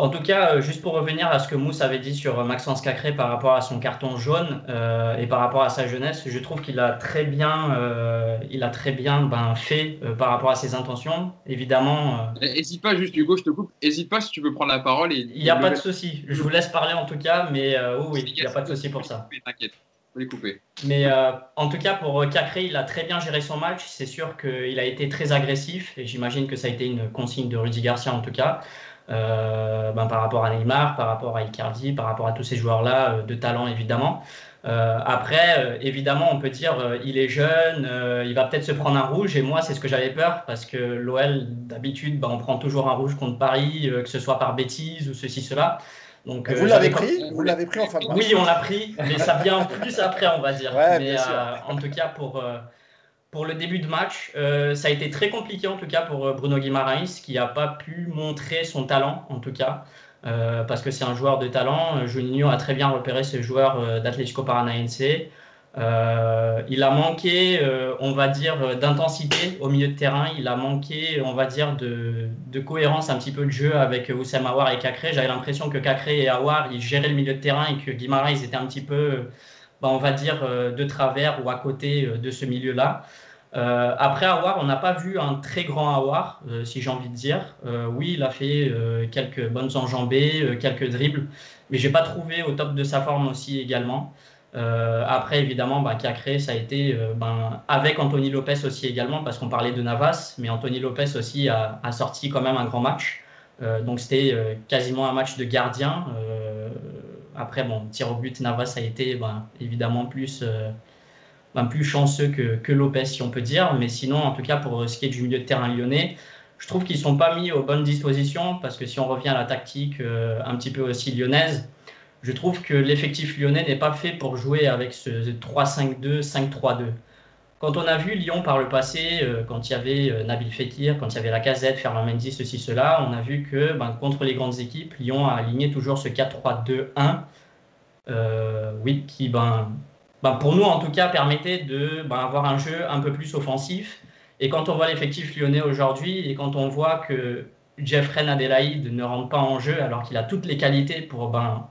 En tout cas, euh, juste pour revenir à ce que Mousse avait dit sur Maxence Cacré par rapport à son carton jaune euh, et par rapport à sa jeunesse, je trouve qu'il a très bien, euh, il a très bien ben, fait par rapport à ses intentions. Évidemment. N'hésite pas, juste Hugo, je te coupe. N'hésite pas si tu veux prendre la parole. Il n'y a pas de souci. Je vous laisse parler en tout cas, mais oui, il n'y a pas de souci pour ça. T'inquiète. Les couper. Mais en tout cas, pour Cacré, il a très bien géré son match. C'est sûr qu'il a été très agressif et j'imagine que ça a été une consigne de Rudy Garcia en tout cas. Euh, ben, par rapport à Neymar, par rapport à Icardi, par rapport à tous ces joueurs-là euh, de talent évidemment. Euh, après, évidemment, on peut dire il est jeune, il va peut-être se prendre un rouge. Et moi, c'est ce que j'avais peur parce que l'OL, d'habitude, ben, on prend toujours un rouge contre Paris, que ce soit par bêtise ou ceci, cela. Donc, vous l'avez pris Vous l'avez pris en fin de match Oui, on l'a pris, mais ça vient plus après, on va dire. mais en tout cas, pour pour le début de match. Euh, ça a été très compliqué en tout cas pour euh, Bruno Guimaraes qui n'a pas pu montrer son talent en tout cas. Euh, parce que c'est un joueur de talent. Juninho a très bien repéré ce joueur d'Atlético Paranaense. il a manqué, on va dire, d'intensité au milieu de terrain. Il a manqué, on va dire, de, cohérence un petit peu de jeu avec Oussem Aouar et Cacré. J'avais l'impression que Cacré et Aouar, ils géraient le milieu de terrain et que Guimaraes était un petit peu bah, on va dire, euh, de travers ou à côté euh, de ce milieu-là. Euh, après Awar, on n'a pas vu un très grand Awar, si j'ai envie de dire. oui, il a fait quelques bonnes enjambées, quelques dribbles, mais j'ai pas trouvé au top de sa forme aussi également. après, évidemment, bah, Cacré, ça a été ben, avec Anthony Lopez aussi également, parce qu'on parlait de Navas, mais Anthony Lopez aussi a, a sorti quand même un grand match. donc c'était quasiment un match de gardien. Après, bon, tir au but, Navas a été ben, évidemment plus, euh, ben, plus chanceux que, Lopez, si on peut dire. Mais sinon, en tout cas, pour ce qui est du milieu de terrain lyonnais, je trouve qu'ils ne sont pas mis aux bonnes dispositions parce que si on revient à la tactique euh, un petit peu aussi lyonnaise, je trouve que l'effectif lyonnais n'est pas fait pour jouer avec ce 3-5-2, 5-3-2. Quand on a vu Lyon par le passé, euh, quand il y avait euh, Nabil Fekir, quand il y avait la Casette, Ferland Mendy, ceci, cela, on a vu que ben, contre les grandes équipes, Lyon a aligné toujours ce 4-3-2-1. Euh, oui, qui, ben, ben, pour nous en tout cas, permettait de ben, avoir un jeu un peu plus offensif. Et quand on voit l'effectif lyonnais aujourd'hui et quand on voit que Jeffrey Adelaide ne rentre pas en jeu alors qu'il a toutes les qualités pour ben,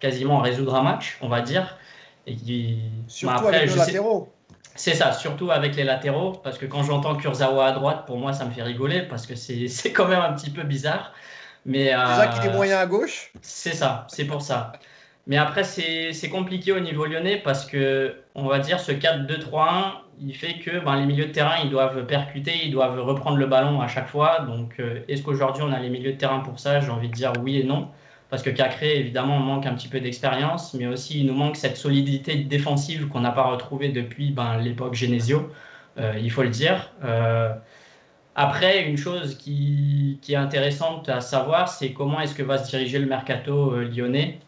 quasiment résoudre un match, on va dire. Et qui, Surtout après, avec latéraux. C'est ça, surtout avec les latéraux, parce que quand j'entends Kurzawa à droite, pour moi, ça me fait rigoler, parce que c'est quand même un petit peu bizarre. Mais, c'est ça qui est euh, moyen à gauche? C'est ça, c'est pour ça. Mais après, c'est compliqué au niveau lyonnais, parce que, on va dire, ce 4-2-3-1, il fait que ben, les milieux de terrain, ils doivent percuter, ils doivent reprendre le ballon à chaque fois. Donc, euh, est-ce qu'aujourd'hui, on a les milieux de terrain pour ça? J'ai envie de dire oui et non parce que Cacré, évidemment, manque un petit peu d'expérience, mais aussi il nous manque cette solidité défensive qu'on n'a pas retrouvée depuis ben, l'époque Genesio, euh, il faut le dire. Euh, après, une chose qui, qui, est intéressante à savoir, c'est comment est-ce que va se diriger le mercato euh, lyonnais,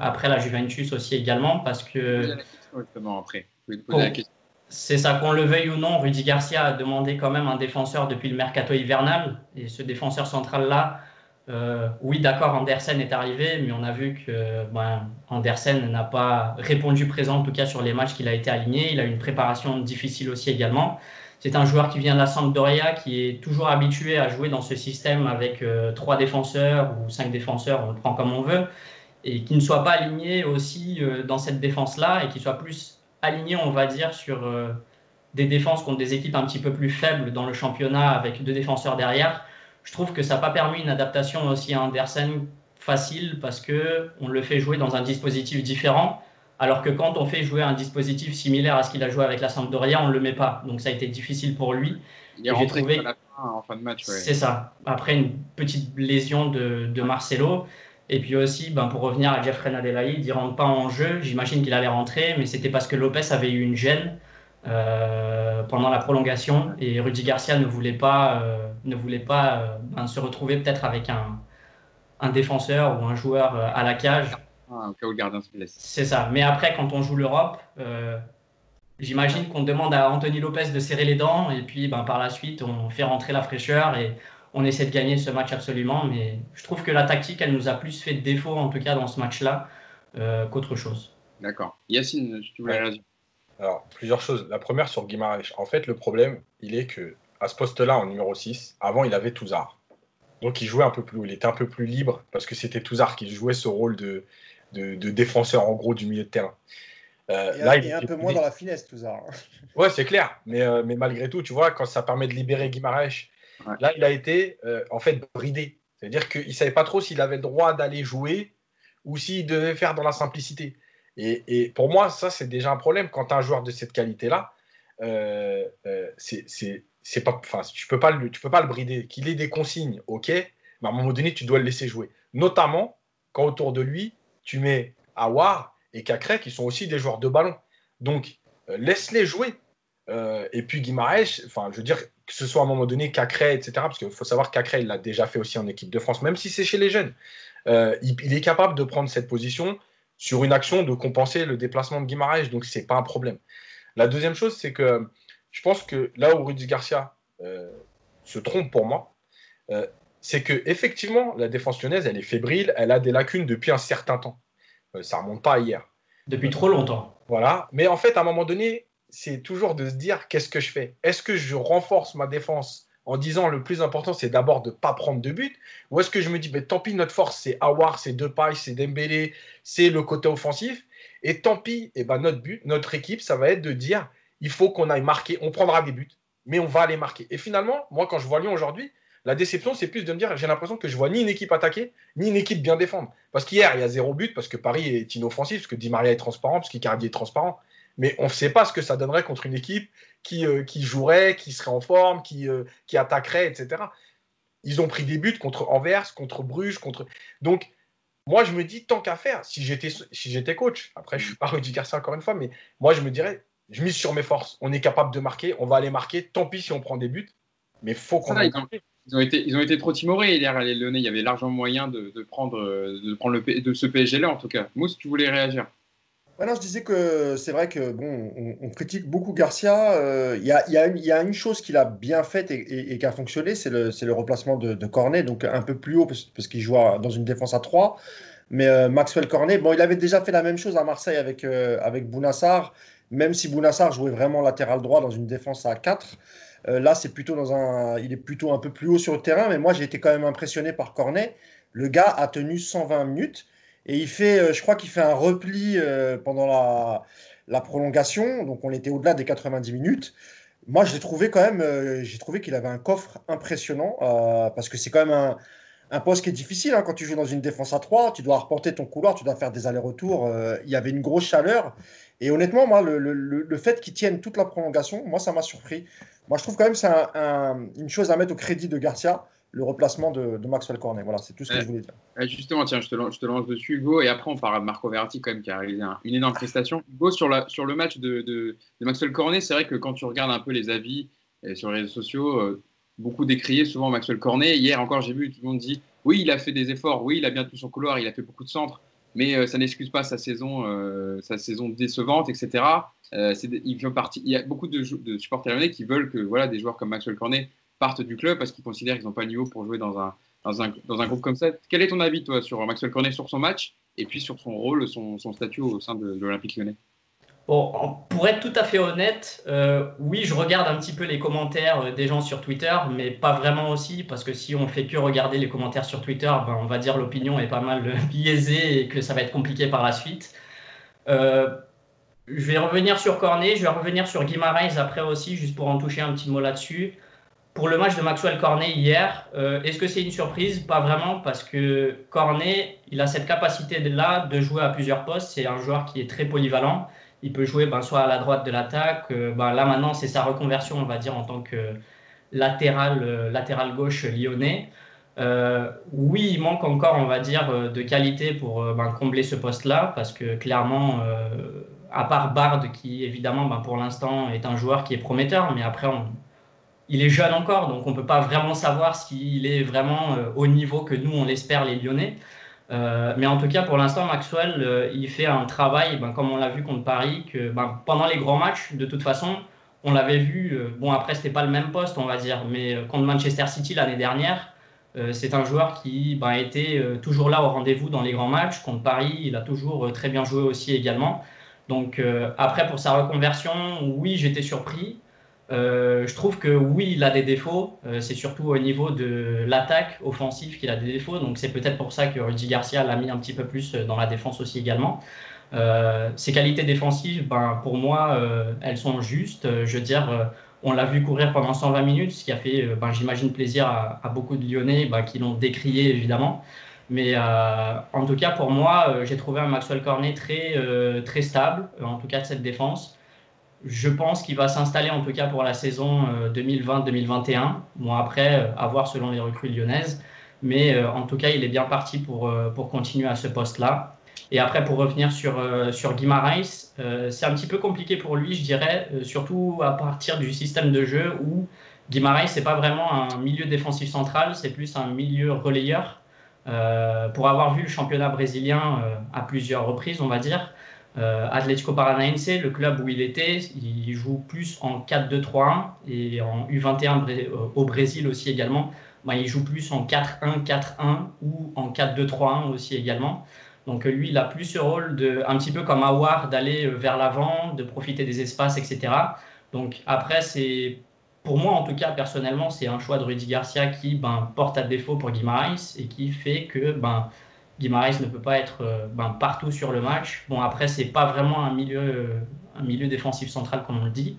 après la Juventus aussi également, parce que... C'est ça, qu'on le veuille ou non, Rudy Garcia a demandé quand même un défenseur depuis le mercato hivernal, et ce défenseur central-là, euh, oui, d'accord, Andersen est arrivé, mais on a vu que ben, Andersen n'a pas répondu présent, en tout cas sur les matchs qu'il a été aligné. Il a une préparation difficile aussi également. C'est un joueur qui vient de la Sampdoria, qui est toujours habitué à jouer dans ce système avec euh, trois défenseurs ou cinq défenseurs, on le prend comme on veut. et qui ne soit pas aligné aussi dans cette défense-là et qui soit plus aligné, on va dire, sur des défenses contre des équipes un petit peu plus faibles dans le championnat avec deux défenseurs derrière. Je trouve que ça n'a pas permis une adaptation aussi à Andersen facile parce que on le fait jouer dans un dispositif différent. Alors que quand on fait jouer un dispositif similaire à ce qu'il a joué avec la Sampdoria, on ne le met pas. Donc ça a été difficile pour lui. Il est rentré trouvé... en fin de match. C'est ça. Après une petite lésion de, de Marcelo. Et puis aussi, ben, pour revenir à Jeffrey Nadelaïd, il ne rentre pas en jeu. J'imagine qu'il allait rentrer, mais c'était parce que Lopez avait eu une gêne. Euh, pendant la prolongation et Rudy Garcia ne voulait pas, euh, ne voulait pas euh, ben, se retrouver peut-être avec un, un, défenseur ou un joueur à la cage. Ah, cas où le gardien se blesse. C'est ça. Mais après, quand on joue l'Europe, j'imagine qu'on demande à Anthony Lopez de serrer les dents et puis ben, par la suite, on fait rentrer la fraîcheur et on essaie de gagner ce match absolument. Mais je trouve que la tactique, elle nous a plus fait défaut, en tout cas dans ce match-là, qu'autre chose. D'accord. Yacine, tu voulais réagir alors, plusieurs choses. La première sur Guimaraes. En fait, le problème, il est que à ce poste-là, en numéro 6, avant, il avait Touzard. Donc, il jouait un peu plus, il était un peu plus libre parce que c'était Touzard qui jouait ce rôle de, de, défenseur, en gros, du milieu de terrain. Euh, là, il est un peu moins dans la finesse, Touzard. ouais, c'est clair. Mais, euh, mais malgré tout, tu vois, quand ça permet de libérer Guimaraes, là, il a été, euh, en fait, bridé. C'est-à-dire qu'il ne savait pas trop s'il avait le droit d'aller jouer ou s'il devait faire dans la simplicité. Et, pour moi, ça, c'est déjà un problème. Quand as un joueur de cette qualité-là, euh, euh, c'est pas, enfin, tu peux pas le, tu peux pas le brider. Qu'il ait des consignes, ok, mais à un moment donné, tu dois le laisser jouer. Notamment quand autour de lui, tu mets Awar et Cacré qui sont aussi des joueurs de ballon. Donc, euh, laisse-les jouer. et puis Guimaraes, enfin, je veux dire que ce soit à un moment donné Cacré, etc. Parce qu'il faut savoir Cacré, il l'a déjà fait aussi en équipe de France, même si c'est chez les jeunes. il, est capable de prendre cette position sur une action de compenser le déplacement de Guimaraes, donc c'est pas un problème. La deuxième chose, c'est que je pense que là où Rudy Garcia euh, se trompe pour moi, euh, c'est que effectivement la défense lyonnaise, elle est fébrile, elle a des lacunes depuis un certain temps. Euh, ça remonte pas à hier. Depuis trop longtemps. Voilà, mais en fait, à un moment donné, c'est toujours de se dire qu'est-ce que je fais? Est-ce que je renforce ma défense en disant le plus important, c'est d'abord de ne pas prendre de but? Ou est-ce que je me dis, mais tant pis, notre force, c'est Awar, c'est Depay, c'est Dembélé, c'est le côté offensif Et tant pis, et eh ben notre but, notre équipe, ça va être de dire, il faut qu'on aille marquer, on prendra des buts, mais on va aller marquer. Et finalement, moi, quand je vois Lyon aujourd'hui, la déception, c'est plus de me dire, j'ai l'impression que je vois ni une équipe attaquer, ni une équipe bien défendre. Parce qu'hier, il y a zéro but, parce que Paris est inoffensif, parce que Di Maria est transparent, parce qu'Icardi est transparent mais on ne sait pas ce que ça donnerait contre une équipe qui, euh, qui jouerait, qui serait en forme, qui, euh, qui attaquerait, etc. Ils ont pris des buts contre Anvers, contre Bruges, contre. Donc, moi, je me dis, tant qu'à faire, si j'étais si coach, après, je suis pas Rudy Garcia encore une fois, mais moi, je me dirais, je mise sur mes forces. On est capable de marquer, on va aller marquer. Tant pis si on prend des buts, mais faut qu'on. Ils, ils, ont été, ils ont été trop timorés hier les Lyonnais. Il y avait largement moyen de, de prendre, de prendre le, de ce PSG-là, en tout cas. Mousse, tu voulais réagir je disais que c'est vrai que bon, on, critique beaucoup Garcia. Euh, il y, a, y, a une chose qu'il a bien faite et, qui a fonctionné, c'est le, le, replacement de, Cornet, donc un peu plus haut parce, qu'il joue dans une défense à 3. Mais euh, Maxwell Cornet, bon, il avait déjà fait la même chose à Marseille avec, euh, avec Bounassar, même si Bounassar jouait vraiment latéral droit dans une défense à 4. là, c'est plutôt dans un, il est plutôt un peu plus haut sur le terrain, mais moi j'ai été quand même impressionné par Cornet. Le gars a tenu 120 minutes. Et il fait, euh, je crois qu'il fait un repli euh, pendant la, prolongation, donc on était au-delà des 90 minutes. Moi, j'ai trouvé quand même, euh, j'ai trouvé qu'il avait un coffre impressionnant parce que c'est quand même un, poste qui est difficile hein, quand tu joues dans une défense à 3. Tu dois reporter ton couloir, tu dois faire des allers-retours. il y avait une grosse chaleur. Et honnêtement, moi, le, le, le fait qu'il tienne toute la prolongation, moi, ça m'a surpris. Moi, je trouve quand même que c'est un, une chose à mettre au crédit de Garcia le replacement de, Maxwell Cornet. Voilà, c'est tout ce que je voulais dire. Justement, tiens, je te, lance, je te, lance, dessus, Hugo, et après on parlera de Marco Verratti quand même qui a réalisé une énorme prestation. Hugo, sur, la, sur le match de, de, Maxwell Cornet, c'est vrai que quand tu regardes un peu les avis euh, sur les réseaux sociaux, euh, beaucoup décrié souvent Maxwell Cornet. Hier encore, j'ai vu tout le monde dit oui, il a fait des efforts, oui, il a bien tenu son couloir, il a fait beaucoup de centres, mais euh, ça n'excuse pas sa saison, sa saison décevante, etc. il, fait partie, il y a beaucoup de, de supporters qui veulent que voilà, des joueurs comme Maxwell Cornet partent du club parce qu'ils considèrent qu'ils n'ont pas le niveau pour jouer dans un, dans un, dans un, groupe comme ça. Quel est ton avis, toi, sur Maxwell Cornet, sur son match et puis sur son rôle, son, son statut au sein de, l'Olympique lyonnais? Pour être tout à fait honnête, euh, oui, je regarde un petit peu les commentaires euh, des gens sur Twitter, mais pas vraiment aussi, parce que si on fait que regarder les commentaires sur Twitter, ben, on va dire l'opinion est pas mal biaisée et que ça va être compliqué par la suite. Euh, je vais revenir sur Cornet, je vais revenir sur Guimarães après aussi, juste pour en toucher un petit mot là-dessus. Pour le match de Maxwell Cornet hier, est-ce que c'est une surprise? Pas vraiment, parce que Cornet, il a cette capacité-là de jouer à plusieurs postes. C'est un joueur qui est très polyvalent. Il peut jouer ben, soit à la droite de l'attaque. Euh, ben, là, maintenant, c'est sa reconversion, on va dire, en tant que latéral, euh, latéral gauche lyonnais. Euh, oui, il manque encore, on va dire, de qualité pour ben, combler ce poste-là, parce que clairement, à part Bard, qui évidemment, ben, pour l'instant, est un joueur qui est prometteur, mais après, il est jeune encore, donc on ne peut pas vraiment savoir s'il est vraiment au niveau que nous, on l'espère, les Lyonnais. Euh, mais en tout cas, pour l'instant, Maxwell, euh, il fait un travail, ben, comme on l'a vu contre Paris, que ben, pendant les grands matchs, de toute façon, on l'avait vu. Euh, bon, après, c'était pas le même poste, on va dire, mais contre Manchester City l'année dernière, c'est un joueur qui ben, était toujours là au rendez-vous dans les grands matchs. Contre Paris, il a toujours très bien joué aussi également. Donc, après, pour sa reconversion, oui, j'étais surpris. Euh, je trouve que oui, il a des défauts. Euh, c'est surtout au niveau de l'attaque offensive qu'il a des défauts. Donc c'est peut-être pour ça que Rudy Garcia l'a mis un petit peu plus dans la défense aussi également. Euh, ses qualités défensives, ben, pour moi, elles sont justes. je veux dire, on l'a vu courir pendant 120 minutes, ce qui a fait, ben, j'imagine, plaisir à, beaucoup de Lyonnais ben, qui l'ont décrié évidemment. Mais en tout cas, pour moi, j'ai trouvé un Maxwell Cornet très, très stable, en tout cas de cette défense je pense qu'il va s'installer en tout cas pour la saison 2020-2021. Euh, bon, après, euh, à voir selon les recrues lyonnaises. Mais euh, en tout cas, il est bien parti pour, pour continuer à ce poste-là. Et après, pour revenir sur, sur Guimaraes, c'est un petit peu compliqué pour lui, je dirais, surtout à partir du système de jeu où Guimaraes, c'est pas vraiment un milieu défensif central, c'est plus un milieu relayeur. pour avoir vu le championnat brésilien à plusieurs reprises, on va dire, euh, Atlético Paranaense, le club où il était, il joue plus en 4-2-3-1 et en U21 euh, au Brésil aussi également. Bah, il joue plus en 4-1, 4-1 ou en 4-2-3-1 aussi également. Donc lui, il a plus ce rôle de, un petit peu comme Awar, d'aller euh, vers l'avant, de profiter des espaces, etc. Donc après, c'est pour moi en tout cas personnellement, c'est un choix de Rudy Garcia qui ben, porte à défaut pour Guimaraes et qui fait que ben, Guimaraes ne peut pas être euh, ben, partout sur le match. Bon, après, c'est pas vraiment un milieu, euh, un milieu défensif central, comme on le dit.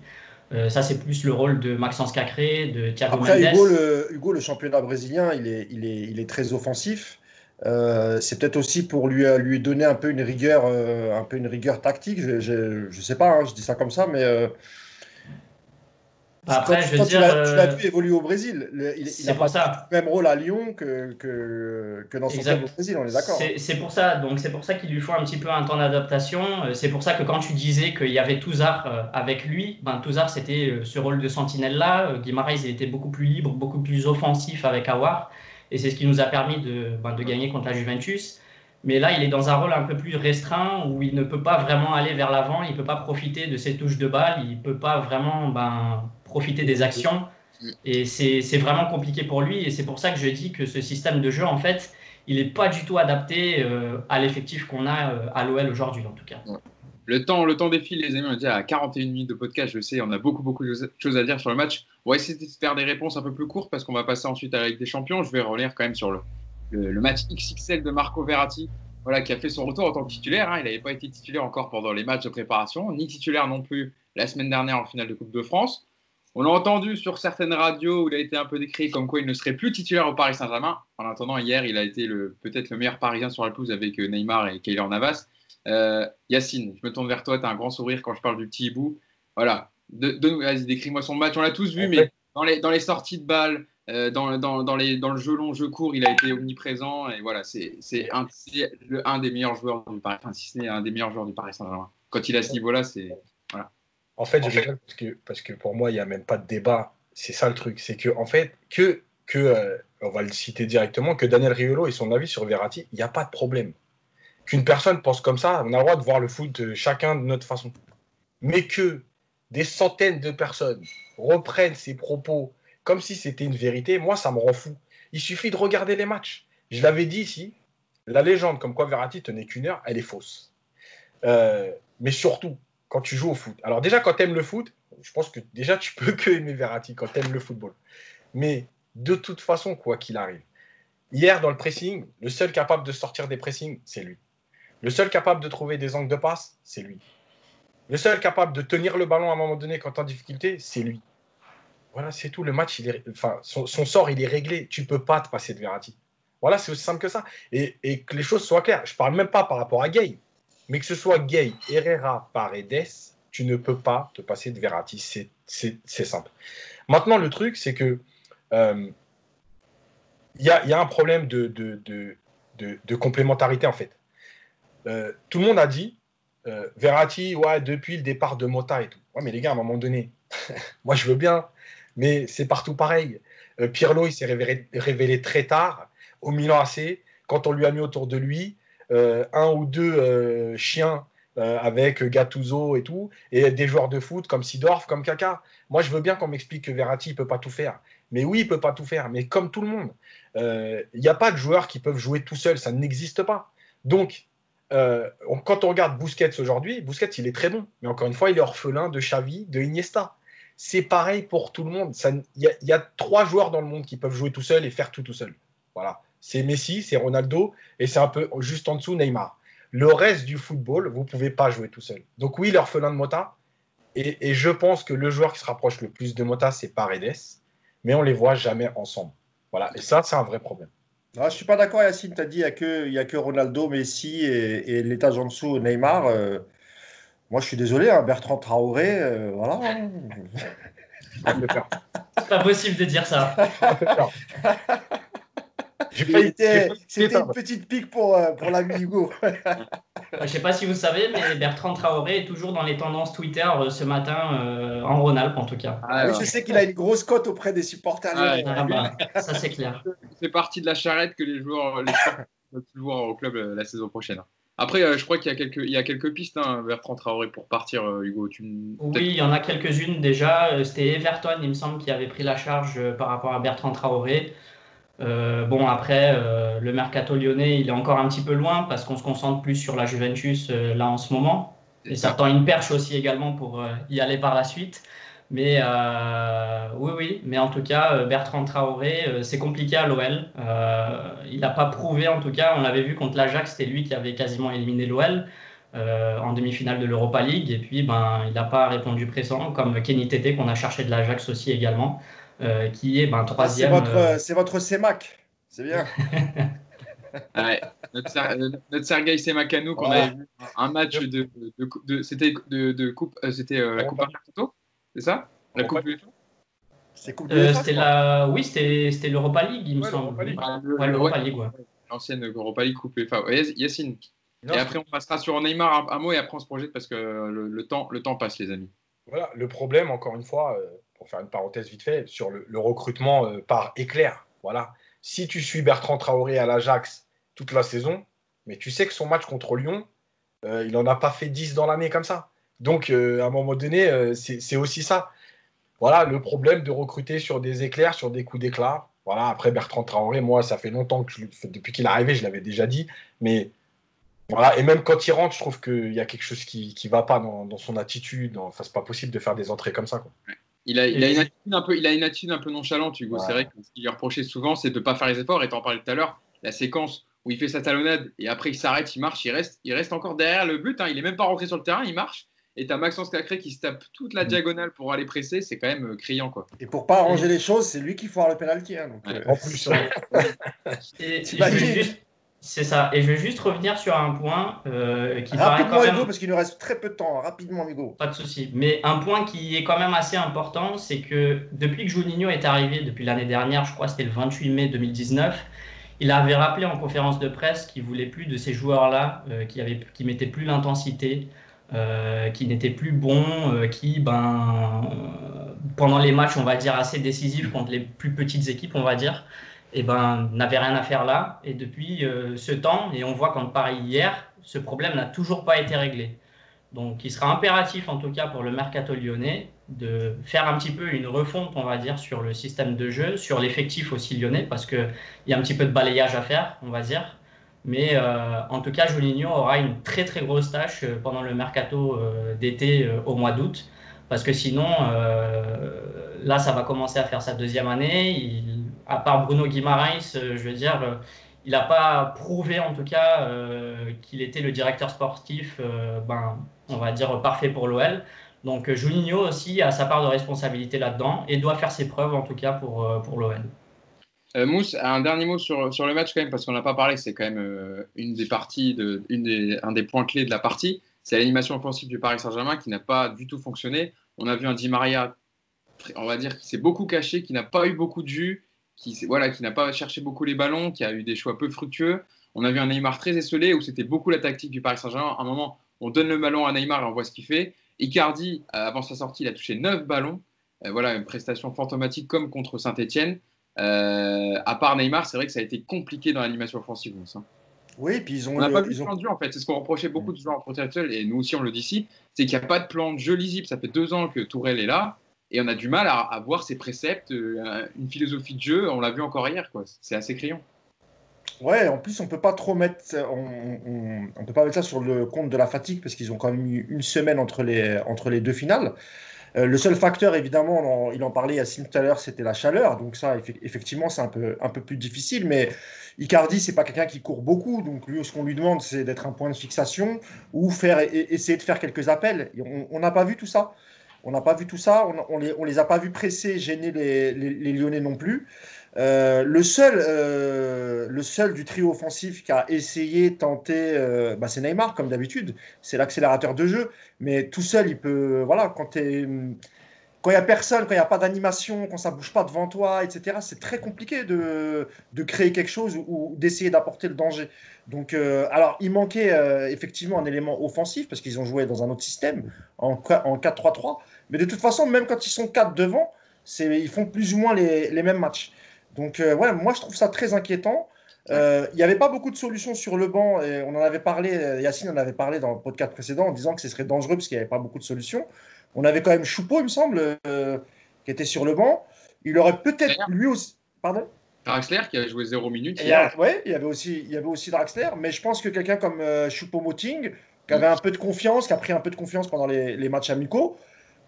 Euh, ça, c'est plus le rôle de Maxence Cacré, de Thiago Après, Hugo le, Hugo, le championnat brésilien, il est, il est, il est très offensif. c'est peut-être aussi pour lui, lui donner un peu une rigueur, un peu une rigueur tactique. Je ne sais pas, hein, je dis ça comme ça, mais après, je veux dire, tu l'as vu évoluer au Brésil. il n'a pas ça. le même rôle à Lyon que, que, que dans son club au Brésil, on est d'accord. C'est pour ça. Donc c'est pour ça qu'il lui faut un petit peu un temps d'adaptation. Euh, c'est pour ça que quand tu disais qu'il y avait Touzard euh, avec lui, ben, Touzard c'était euh, ce rôle de sentinelle là. Guimaraes il était beaucoup plus libre, beaucoup plus offensif avec Awar. Et c'est ce qui nous a permis de, ben, de gagner contre la Juventus. Mais là, il est dans un rôle un peu plus restreint où il ne peut pas vraiment aller vers l'avant, il ne peut pas profiter de ses touches de balle, il ne peut pas vraiment ben, profiter des actions. Et c'est vraiment compliqué pour lui. Et c'est pour ça que je dis que ce système de jeu, en fait, il n'est pas du tout adapté euh, à l'effectif qu'on a euh, à l'OL aujourd'hui, en tout cas. Le temps, le temps défile, les amis. On est déjà à 41 minutes de podcast. Je sais, on a beaucoup, beaucoup de choses à dire sur le match. On va essayer de faire des réponses un peu plus courtes parce qu'on va passer ensuite à la des Champions. Je vais revenir quand même sur le, le, match XXL de Marco Verratti, voilà, qui a fait son retour en tant que titulaire. Hein. Il n'avait pas été titulaire encore pendant les matchs de préparation, ni titulaire non plus la semaine dernière en finale de Coupe de France. On l'a entendu sur certaines radios où il a été un peu décrit comme quoi il ne serait plus titulaire au Paris Saint-Germain. En attendant, hier, il a été peut-être le meilleur Parisien sur la pelouse avec euh, Neymar et Keylor Navas. Euh, Yacine, je me tourne vers toi, tu as un grand sourire quand je parle du petit hibou. Voilà, vas-y, décris-moi son match. On l'a tous vu, mais dans les, sorties de balles, euh, dans, le jeu long, jeu court, il a été omniprésent. Et voilà, c'est un, des meilleurs joueurs du Paris, un des meilleurs joueurs du Paris Saint-Germain. Quand il est à ce niveau-là, c'est. En fait, je rigole parce que, parce que pour moi, il n'y a même pas de débat. C'est ça le truc. C'est que, en fait, que, que euh, on va le citer directement, que Daniel Riolo et son avis sur Verratti, il n'y a pas de problème. Qu'une personne pense comme ça, on a le droit de voir le foot de chacun de notre façon. Mais que des centaines de personnes reprennent ces propos comme si c'était une vérité, moi, ça me rend fou. Il suffit de regarder les matchs. Je l'avais dit ici, la légende comme quoi Verratti tenait qu'une heure, elle est fausse. Euh, mais surtout, quand tu joues au foot. Alors déjà, quand tu aimes le foot, je pense que déjà, tu peux que aimer Verratti quand tu aimes le football. Mais de toute façon, quoi qu'il arrive, hier, dans le pressing, le seul capable de sortir des pressings, c'est lui. Le seul capable de trouver des angles de passe, c'est lui. Le seul capable de tenir le ballon à un moment donné quand tu en difficulté, c'est lui. Voilà, c'est tout. Le match, il est, enfin, son, sort, il est réglé. Tu peux pas te passer de Verratti. Voilà, c'est aussi simple que ça. Et, que les choses soient claires. Je parle même pas par rapport à Gay, mais que ce soit Gay, Herrera, Paredes, tu ne peux pas te passer de Verratti. C'est simple. Maintenant, le truc, c'est que euh, il y, a, un problème de, complémentarité, en fait. Euh, tout le monde a dit euh, Verratti, depuis le départ de Mota et tout. Ouais, mais les gars, à un moment donné, moi, je veux bien mais c'est partout pareil. Euh, Pirlo, il s'est révélé, très tard au Milan AC, quand on lui a mis autour de lui un ou deux euh, chiens avec Gattuso et tout, et des joueurs de foot comme Sidorf, comme Kaka. Moi, je veux bien qu'on m'explique que Verratti ne peut pas tout faire. Mais oui, il peut pas tout faire, mais comme tout le monde. Il n'y a pas de joueurs qui peuvent jouer tout seul, ça n'existe pas. Donc, quand on regarde Busquets aujourd'hui, Busquets, il est très bon, mais encore une fois, il est orphelin de Xavi, de Iniesta c'est pareil pour tout le monde. Il y, a trois joueurs dans le monde qui peuvent jouer tout seul et faire tout tout seul. Voilà. C'est Messi, c'est Ronaldo et c'est un peu juste en dessous Neymar. Le reste du football, vous ne pouvez pas jouer tout seul. Donc oui, l'orphelin de Mota. Et, je pense que le joueur qui se rapproche le plus de Mota, c'est Paredes. Mais on les voit jamais ensemble. Voilà. Et ça, c'est un vrai problème. je ne suis pas d'accord, Yacine. Tu as dit qu'il n'y a, que Ronaldo, Messi et, l'étage en dessous, Neymar. Euh, moi, je suis désolé, hein, Bertrand Traoré, euh, voilà. C'est pas possible de dire ça. C'était une petite pique pour, euh, pour l'ami Hugo. Je sais pas si vous savez, mais Bertrand Traoré est toujours dans les tendances Twitter euh, ce matin, en Rhône-Alpes en tout cas. Ah, oui, je sais qu'il a une grosse cote auprès des supporters. Ah, bah, ça c'est clair. C'est partie de la charrette que les joueurs, les joueurs au club la saison prochaine. Après, euh, je crois qu'il y a quelques, il y a quelques pistes, hein, Bertrand Traoré, pour partir, euh, Hugo. Oui, il y en a quelques-unes déjà. Euh, c'était Everton, il me semble, qui avait pris la charge par rapport à Bertrand Traoré. Bon, après, le mercato lyonnais, il est encore un petit peu loin parce qu'on se concentre plus sur la Juventus là en ce moment. Et ça tend une perche aussi également pour y aller par la suite. Mais euh, oui, oui, mais en tout cas, euh, Bertrand Traoré, euh, c'est compliqué à l'OL. il n'a pas prouvé, en tout cas, on l'avait vu contre l'Ajax, c'était lui qui avait quasiment éliminé l'OL en demi-finale de l'Europa League. Et puis, ben, il n'a pas répondu présent, comme Kenny Tété, qu'on a cherché de l'Ajax aussi également, qui est ben, troisième. c'est votre, votre CEMAC, c'est bien. ouais, notre, Sergei Semakano, qu'on avait vu un match de, c'était de, coupe, c'était la Coupe Intertoto c'est ça? La Coupe du C'est Coupe euh, C'était la... Oui, c'était l'Europa League, il me semble. L'Europa League, ouais. L'ancienne Europa League Coupe enfin, Yacine. et après, on passera sur Neymar un, mot et après, on se projette parce que le, temps, le temps passe, les amis. Voilà, le problème, encore une fois, euh, pour faire une parenthèse vite fait, sur le, recrutement euh, par éclair. Voilà. Si tu suis Bertrand Traoré à l'Ajax toute la saison, mais tu sais que son match contre Lyon, il n'en a pas fait 10 dans l'année comme ça. Donc, euh, à un moment donné, euh, c'est aussi ça. Voilà, le problème de recruter sur des éclairs, sur des coups d'éclat. Voilà, après Bertrand Traoré, moi, ça fait longtemps que depuis qu'il est arrivé, je l'avais déjà dit. Mais voilà, et même quand il rentre, je trouve qu'il y a quelque chose qui ne va pas dans, son attitude. Enfin, c'est pas possible de faire des entrées comme ça. Il a, il, a une attitude un peu, il a une attitude un peu nonchalante, Hugo. C'est vrai que ce qu'il lui reprochait souvent, c'est de ne pas faire les efforts. Et tu en parlais tout à l'heure, la séquence où il fait sa talonnade et après il s'arrête, il marche, il reste, il reste encore derrière le but. Hein. Il n'est même pas rentré sur le terrain, il marche et t'as Maxence Cacré qui se tape toute la mm. diagonale pour aller presser, c'est quand même euh, criant. Quoi. Et pour pas arranger les choses, c'est lui qui foire le pénalty. Hein, euh, en plus. c'est ça. Et je vais juste revenir sur un point euh, qui paraît quand même... Hugo, parce qu'il nous reste très peu de temps. Rapidement, Hugo. Pas de souci. Mais un point qui est quand même assez important, c'est que depuis que Juninho est arrivé, depuis l'année dernière, je crois que c'était le 28 mai 2019, il avait rappelé en conférence de presse qu'il voulait plus de ces joueurs-là, qui, avaient, qui mettaient plus l'intensité, euh, qui n'était plus bon, euh, qui, ben, pendant les matchs, on va dire, assez décisifs contre les plus petites équipes, on va dire, eh ben, n'avait rien à faire là. Et depuis euh, ce temps, et on voit qu'en Paris hier, ce problème n'a toujours pas été réglé. Donc il sera impératif, en tout cas pour le mercato lyonnais, de faire un petit peu une refonte, on va dire, sur le système de jeu, sur l'effectif aussi lyonnais, parce qu'il y a un petit peu de balayage à faire, on va dire. Mais en tout cas, Juninho aura une très très grosse tâche pendant le mercato d'été au mois d'août. Parce que sinon, là, ça va commencer à faire sa deuxième année. À part Bruno Guimaraes, je veux dire, il n'a pas prouvé en tout cas qu'il était le directeur sportif, ben, on va dire, parfait pour l'OL. Donc Juninho aussi a sa part de responsabilité là-dedans et doit faire ses preuves en tout cas pour, euh, pour l'OL. Euh, Mousse, un dernier mot sur, sur le match quand même, parce qu'on n'a pas parlé, c'est quand même euh, une des parties, de, une des, un des points clés de la partie. C'est l'animation offensive du Paris Saint-Germain qui n'a pas du tout fonctionné. On a vu un Di Maria, on va dire, qui s'est beaucoup caché, qui n'a pas eu beaucoup de jus, qui voilà, qui n'a pas cherché beaucoup les ballons, qui a eu des choix peu fructueux. On a vu un Neymar très esselé où c'était beaucoup la tactique du Paris Saint-Germain. À un moment, on donne le ballon à Neymar et on voit ce qu'il fait. Icardi, euh, avant sa sortie, il a touché 9 ballons. Euh, voilà, une prestation fantomatique comme contre Saint-Etienne. Euh, à part Neymar, c'est vrai que ça a été compliqué dans l'animation offensive. Hein. Oui, puis ils ont. On n'a pas vu de plan de jeu en fait. C'est ce qu'on reprochait beaucoup de joueurs en protection et nous aussi on le dit ici, c'est qu'il n'y a pas de plan de jeu lisible. Ça fait deux ans que Tourelle est là et on a du mal à, voir ses préceptes, une philosophie de jeu. On l'a vu encore hier, quoi. C'est assez criant. Ouais, en plus, on peut pas trop mettre, on, on, peut pas mettre ça sur le compte de la fatigue parce qu'ils ont quand même eu une semaine entre les, entre les deux finales. Euh, le seul facteur, évidemment, il en parlait Yacine tout à l'heure, c'était la chaleur. Donc ça, effectivement, c'est un peu, un peu plus difficile. Mais Icardi, c'est pas quelqu'un qui court beaucoup. Donc lui, ce qu'on lui demande, c'est d'être un point de fixation ou faire, essayer de faire quelques appels. On n'a pas vu tout ça. On n'a pas vu tout ça. On, on, les, les a pas vus presser, gêner les, les, Lyonnais non plus. Euh, le, seul, euh, le seul du trio offensif qui a essayé, tenté, euh, bah, c'est Neymar, comme d'habitude. C'est l'accélérateur de jeu. Mais tout seul, il peut. Voilà, quand il n'y a personne, quand il n'y a pas d'animation, quand ça ne bouge pas devant toi, etc., c'est très compliqué de, de, créer quelque chose ou, d'essayer d'apporter le danger. Donc, alors, il manquait effectivement un élément offensif parce qu'ils ont joué dans un autre système, en, en 4-3-3. Mais de toute façon, même quand ils sont 4 devant, ils font plus ou moins les, les mêmes matchs. Donc, euh, ouais, moi, je trouve ça très inquiétant. Euh, il n'y avait pas beaucoup de solutions sur le banc. Et on en avait parlé, euh, Yacine en avait parlé dans le podcast précédent en disant que ce serait dangereux parce qu'il n'y avait pas beaucoup de solutions. On avait quand même Choupeau, il me semble, qui était sur le banc. Il aurait peut-être lui aussi. Pardon? Draxler qui avait joué 0 minutes. Oui, il y avait aussi, il y avait aussi Draxler. Mais je pense que quelqu'un comme Choupeau-Moting, qui avait un peu de confiance, qui a pris un peu de confiance pendant les, matchs amicaux,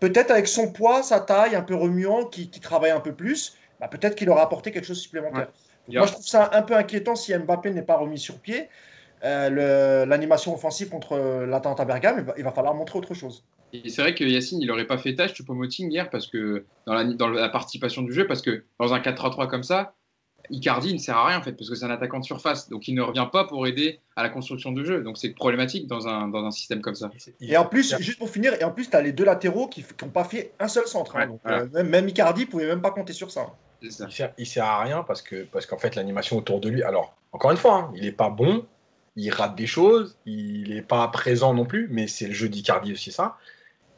peut-être avec son poids, sa taille un peu remuant, qui, qui travaille un peu plus bah, peut-être qu'il aura apporté quelque chose de supplémentaire. Moi, je trouve ça un peu inquiétant si Mbappé n'est pas remis sur pied. Euh, l'animation offensive contre l'Atalanta Bergame, il va, falloir montrer autre chose. Et c'est vrai que Yacine, il n'aurait pas fait tâche Choupo-Moting hier parce que dans la, dans la participation du jeu, parce que dans un 4-3-3 comme ça, Icardi ne sert à rien en fait parce que c'est un attaquant de surface, donc il ne revient pas pour aider à la construction du jeu. Donc c'est problématique dans un, dans un système comme ça. Et en plus, juste pour finir, et en plus tu as les deux latéraux qui n'ont pas fait un seul centre. Hein. Euh, même, même, Icardi pouvait même pas compter sur ça. Il sert, sert à rien parce que parce qu'en fait l'animation autour de lui. Alors encore une fois, hein, il n'est pas bon, il rate des choses, il n'est pas présent non plus, mais c'est le jeu d'Icardi aussi ça.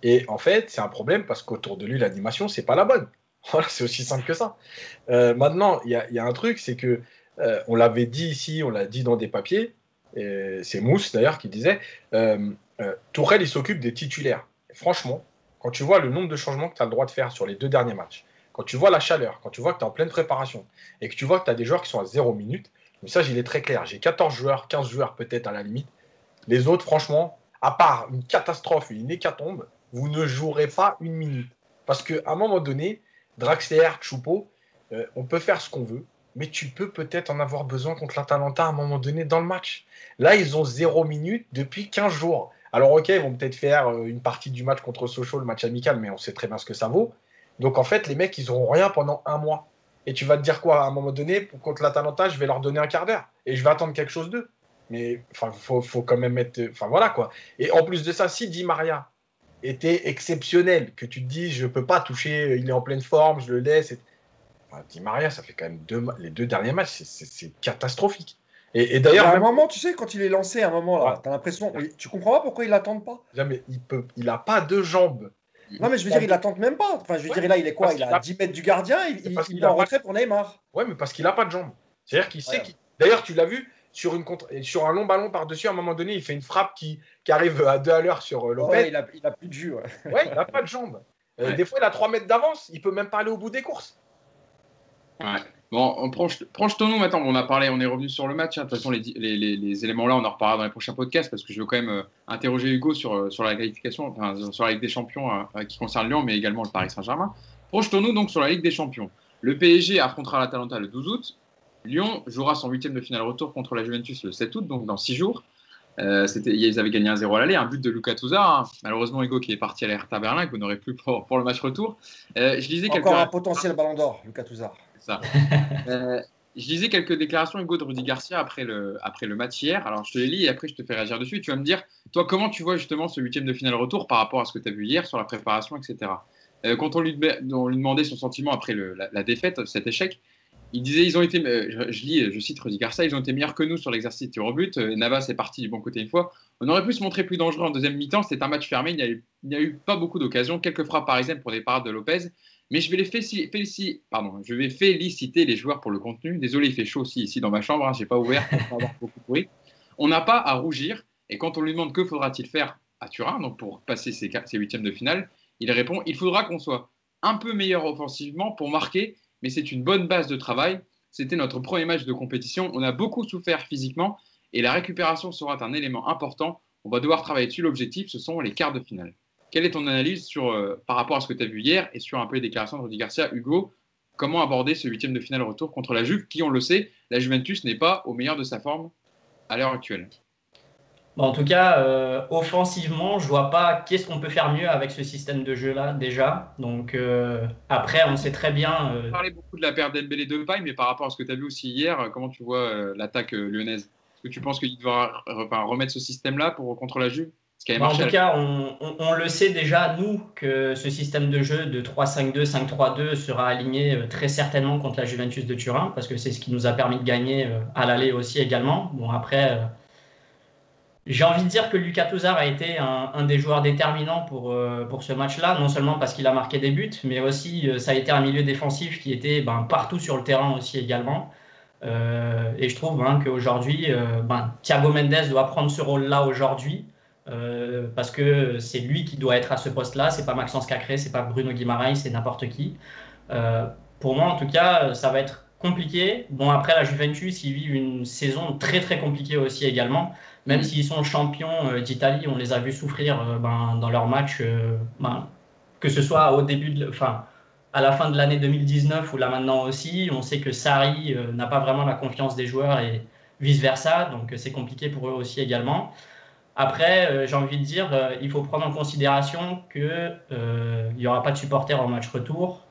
Et en fait, c'est un problème parce qu'autour de lui l'animation c'est pas la bonne. C'est aussi simple que ça. Euh, maintenant, il y, a un truc, c'est que euh, on l'avait dit ici, on l'a dit dans des papiers. C'est Mousse d'ailleurs qui disait euh, Tourelle il s'occupe des titulaires. franchement, quand tu vois le nombre de changements que tu as le droit de faire sur les deux derniers matchs, quand tu vois la chaleur, quand tu vois que tu es en pleine préparation et que tu vois que tu as des joueurs qui sont à 0 minutes, le message il est très clair. J'ai 14 joueurs, 15 joueurs peut-être à la limite. Les autres, franchement, à part une catastrophe, une hécatombe, vous ne jouerez pas une minute. Parce qu'à un moment donné, Draxler, Choupo, euh, on peut faire ce qu'on veut, mais tu peux peut-être en avoir besoin contre l'Atalanta à un moment donné dans le match. Là, ils ont 0 minutes depuis 15 jours. Alors, ok, ils vont peut-être faire euh, une partie du match contre Sochaux, le match amical, mais on sait très bien ce que ça vaut. Donc en fait, les mecs, ils n'auront rien pendant un mois. Et tu vas te dire quoi? À un moment donné, contre l'Atalanta, je vais leur donner un quart d'heure et je vais attendre quelque chose d'eux. Mais enfin, faut, faut quand même mettre. Enfin voilà quoi. Et en plus de ça, si Di Maria était exceptionnel, que tu te dis, je peux pas toucher, il est en pleine forme, je le laisse. Et... Di Maria, ça fait quand même deux, les deux derniers matchs, c'est catastrophique. Et, d'ailleurs, à un moment, tu sais, quand il est lancé, à un moment, là, as l'impression, tu comprends pas pourquoi il l'attend pas Jamais, il peut, il a pas de jambes non, mais je veux dire, il l'attente même pas. Enfin, je veux dire, là, il est quoi Il a 10 mètres du gardien, il, il, est en retrait pour Neymar. Ouais, mais parce qu'il n'a pas de jambes. C'est-à-dire qu'il sait qu'il. D'ailleurs, tu l'as vu sur, une contre... sur un long ballon par-dessus, à un moment donné, il fait une frappe qui, qui arrive à 2 à l'heure sur euh, Lopez. Ouais, il a, il a plus de jus. Ouais, ouais il n'a pas de jambes. Euh, des fois, il a 3 mètres d'avance, il peut même pas aller au bout des courses. Ouais. Bon, projetons-nous maintenant. On a parlé, on est revenu sur le match. Hein. De toute façon, les, les, les, éléments là, on en reparlera dans les prochains podcasts parce que je veux quand même euh, interroger Hugo sur, sur la qualification, enfin, sur la Ligue des Champions euh, qui concerne Lyon, mais également le Paris Saint-Germain. Projetons-nous donc sur la Ligue des Champions. Le PSG affrontera l'Atalanta le 12 août. Lyon jouera son huitième de finale retour contre la Juventus le 7 août, donc dans six jours. Euh, ils avaient gagné un 0 à l'aller, un but de Luca Touzard. Hein. Malheureusement, Hugo qui est parti à l'Hertha Berlin, que vous n'aurez plus pour, pour, le match retour. Euh, je disais Encore un potentiel ballon d'or, Luca Touzard. Ça. Euh, je lisais quelques déclarations, Hugo, de Rudy Garcia après le, après le match hier. Alors, je te les lis et après, je te fais réagir dessus. Tu vas me dire, toi, comment tu vois justement ce huitième de finale retour par rapport à ce que tu as vu hier sur la préparation, etc. quand on lui, on lui, demandait son sentiment après le, la, la, défaite, cet échec, il disait ils ont été, euh, je, lis, je cite Rudy Garcia, ils ont été meilleurs que nous sur l'exercice tir au but. Euh, Navas est parti du bon côté une fois. On aurait pu se montrer plus dangereux en deuxième mi-temps. C'était un match fermé. Il n'y a, eu pas beaucoup d'occasions. Quelques frappes parisiennes pour des parades de Lopez. Mais je vais, les féliciter, pardon, je vais féliciter les joueurs pour le contenu. Désolé, il fait chaud aussi ici dans ma chambre. Hein, je n'ai pas ouvert pour avoir beaucoup de bruit. On n'a pas à rougir. Et quand on lui demande que faudra-t-il faire à Turin donc pour passer ces huitièmes de finale, il répond il faudra qu'on soit un peu meilleur offensivement pour marquer mais c'est une bonne base de travail. C'était notre premier match de compétition. On a beaucoup souffert physiquement et la récupération sera un élément important. On va devoir travailler dessus. L'objectif, ce sont les quarts de finale. Quelle est ton analyse euh, par rapport à ce que tu as vu hier et sur un peu les déclarations de Rudy Garcia Hugo, comment aborder ce huitième de finale retour contre la Juve, qui, on le sait, la Juventus n'est pas au meilleur de sa forme à l'heure actuelle? En tout cas, euh, offensivement, je vois pas qu'est-ce qu'on peut faire mieux avec ce système de jeu-là déjà. Donc euh, après, on sait très bien. Euh... On parlait beaucoup de la perte d'Embélé de paille, mais par rapport à ce que tu as vu aussi hier, comment tu vois euh, l'attaque lyonnaise? Est-ce que tu penses qu'il doit remettre ce système-là pour contre la Juve? En tout cas, on, on, le sait déjà, nous, que ce système de jeu de 3-5-2, 5-3-2 sera aligné très certainement contre la Juventus de Turin, parce que c'est ce qui nous a permis de gagner à l'aller aussi également. Bon, après, j'ai envie de dire que Lucas Touzard a été un, des joueurs déterminants pour, euh, pour ce match-là, non seulement parce qu'il a marqué des buts, mais aussi euh, ça a été un milieu défensif qui était ben, partout sur le terrain aussi également. Euh, et je trouve ben, qu'aujourd'hui, ben, Thiago Mendes doit prendre ce rôle-là aujourd'hui, parce que c'est lui qui doit être à ce poste-là, c'est pas Maxence Cacré, c'est pas Bruno Guimaraes, c'est n'importe qui. pour moi, en tout cas, ça va être compliqué. Bon, après, la Juventus, ils vivent une saison très très compliquée aussi également. Même s'ils sont champions euh, d'Italie, on les a vus souffrir euh, ben, dans leurs matchs, euh, ben, que ce soit au début, de, enfin, à la fin de l'année 2019 ou là maintenant aussi. On sait que Sarri n'a pas vraiment la confiance des joueurs et vice versa, donc c'est compliqué pour eux aussi également. Après, j'ai envie de dire, il faut prendre en considération qu'il n'y aura pas de supporters en match retour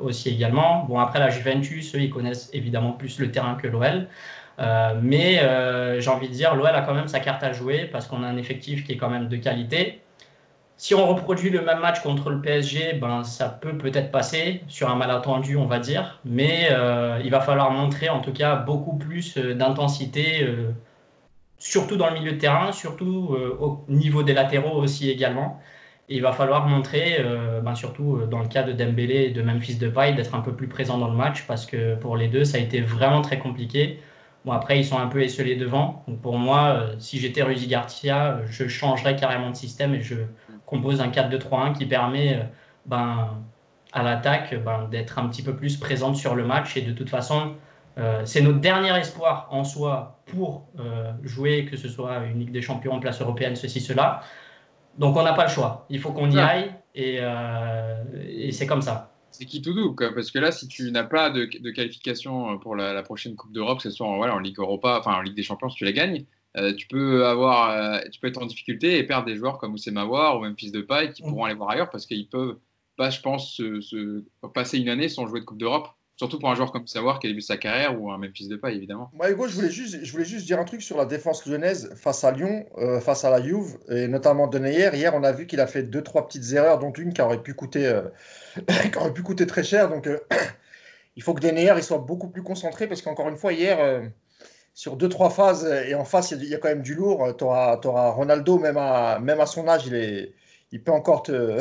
aussi également. Bon, après, la Juventus, eux, ils connaissent évidemment plus le terrain que l'OL. Euh, mais euh, j'ai envie de dire, l'OL a quand même sa carte à jouer parce qu'on a un effectif qui est quand même de qualité. Si on reproduit le même match contre le PSG, ben, ça peut peut-être passer sur un malentendu, on va dire. Mais euh, il va falloir montrer en tout cas beaucoup plus d'intensité, surtout dans le milieu de terrain, surtout au niveau des latéraux aussi également. Il va falloir montrer, ben, surtout dans le cas de Dembélé et de Memphis Depay, d'être un peu plus présent dans le match parce que pour les deux, ça a été vraiment très compliqué. Bon, après, ils sont un peu esselés devant. Donc pour moi, euh, si j'étais Rudy Garcia, je changerais carrément de système et je compose un 4-2-3-1 qui permet euh, ben, à l'attaque ben, d'être un petit peu plus présente sur le match. Et de toute façon, euh, c'est notre dernier espoir en soi pour jouer, que ce soit une Ligue des Champions en place européenne, ceci, cela. Donc on n'a pas le choix. Il faut qu'on y aille et, et c'est comme ça c'est qui tout doux, parce que là, si tu n'as pas de, qualification euh, pour la, prochaine Coupe d'Europe, que ce soit en, en Ligue Europa, enfin en Ligue des Champions, si tu la gagnes, euh, tu peux avoir, euh, tu peux être en difficulté et perdre des joueurs comme Oussema Mawar ou même Fils de Paille qui mm. pourront aller voir ailleurs parce qu'ils peuvent pas, je pense, se, passer une année sans jouer de Coupe d'Europe. Surtout pour un joueur comme Savoir qui a début sa carrière ou un même fils de paille, évidemment. Moi, Hugo, je voulais, juste, je voulais juste dire un truc sur la défense lyonnaise face à Lyon, face à la Juve, et notamment de Hier, Hier, on a vu qu'il a fait deux, trois petites erreurs, dont une qui aurait pu coûter qui aurait pu coûter très cher. Donc, euh, il faut que Denayer il soit beaucoup plus concentré parce qu'encore une fois, hier, euh, sur deux, trois phases, et en face, il y, a quand même du lourd. Tu auras, Ronaldo, même à, même à son âge, il, est, il peut encore te.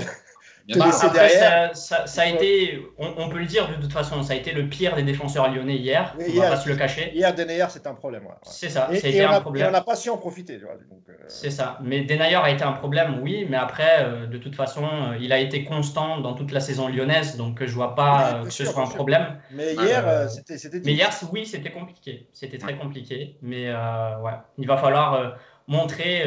Bah, derrière. Ça, ça, a été, on, peut le dire de toute façon, ça a été le pire des défenseurs lyonnais hier. on va pas se le cacher. Hier, Denayer, c'est un problème. C'est ça, et, un on problème. on n'a pas su en profiter. Euh, C'est ça. Mais Denayer a été un problème, oui, mais après, euh, de toute façon, euh, il a été constant dans toute la saison lyonnaise, donc je vois pas que ce soit un problème. Mais hier, c'était. Mais hier, oui, c'était compliqué. C'était très compliqué. Mais ouais, il va falloir montrer,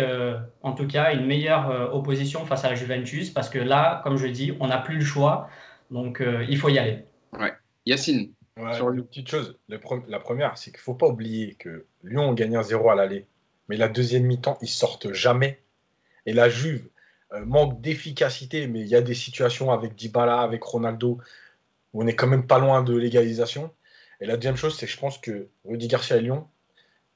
en tout cas, une meilleure opposition face à la Juventus, parce que là, comme je dis, on n'a plus le choix, donc il faut y aller. Ouais. Yacine. sur une petite chose, la première, c'est qu'il ne faut pas oublier que Lyon a gagné un 0 à l'aller mais la deuxième mi-temps, ils sortent jamais. Et la Juve euh, manque d'efficacité, mais il y a des situations avec Dybala, avec Ronaldo, où on est quand même pas loin de l'égalisation. Et la deuxième chose, c'est que je pense que Rudy Garcia et Lyon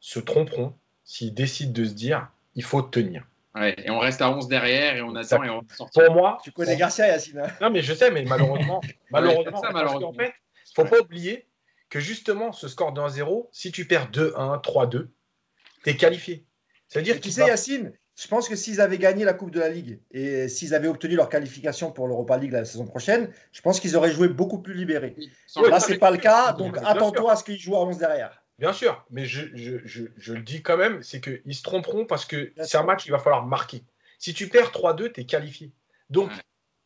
se tromperont s'ils décident de se dire il faut tenir. Ouais, et on reste à 11 derrière et on attend et on sort. Pour moi, tu connais Garcia Yacine. Hein. Non mais je sais, mais malheureusement, malheureusement, ça, malheureusement. fait, faut pas oublier que justement ce score de 1-0, si tu perds 2-1, 3-2, tu es qualifié. C'est-à-dire tu sais, Yacine, je pense que s'ils avaient gagné la Coupe de la Ligue et s'ils avaient obtenu leur qualification pour l'Europa League la saison prochaine, je pense qu'ils auraient joué beaucoup plus libérés. Là, ce n'est pas le cas, donc attends-toi à ce qu'ils jouent à 11 derrière. Bien sûr, mais je, le dis quand même, c'est qu'ils se tromperont parce que c'est un match qu'il va falloir marquer. Si tu perds 3-2, tu es qualifié. Donc,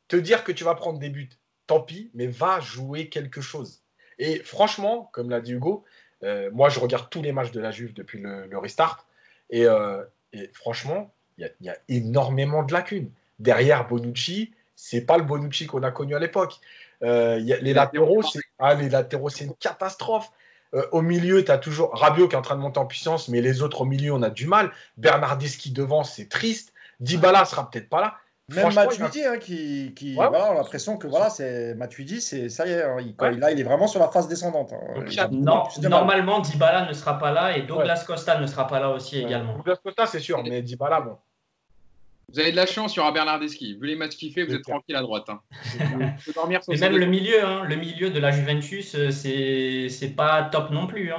te dire que tu vas prendre des buts, tant pis, mais va jouer quelque chose. Et franchement, comme l'a dit Hugo, euh, moi je regarde tous les matchs de la Juve depuis le restart. Euh, et, franchement, il y, a énormément de lacunes. Derrière Bonucci, c'est pas le Bonucci qu'on a connu à l'époque. Euh, les, latéraux, c'est ah, les latéraux, c'est une catastrophe. Euh, au milieu, tu as toujours Rabiot qui est en train de monter en puissance, mais les autres au milieu, on a du mal. Bernardeschi devant, c'est triste. Dybala sera peut-être pas là. Même Matuidi, hein, qui, qui voilà, on a l'impression que voilà, c'est Matuidi, c'est ça y est, hein, il, là, il est vraiment sur la phase descendante. Hein. non, normalement, Dybala ne sera pas là et Douglas Costa ne sera pas là aussi également. Douglas Costa, c'est sûr, mais Dybala, bon. Vous avez de la chance, il y aura Bernardeschi. Vu les matchs qu'il fait, vous êtes tranquille à droite. Hein. et même le milieu, le milieu de la Juventus, euh, c'est pas top non plus.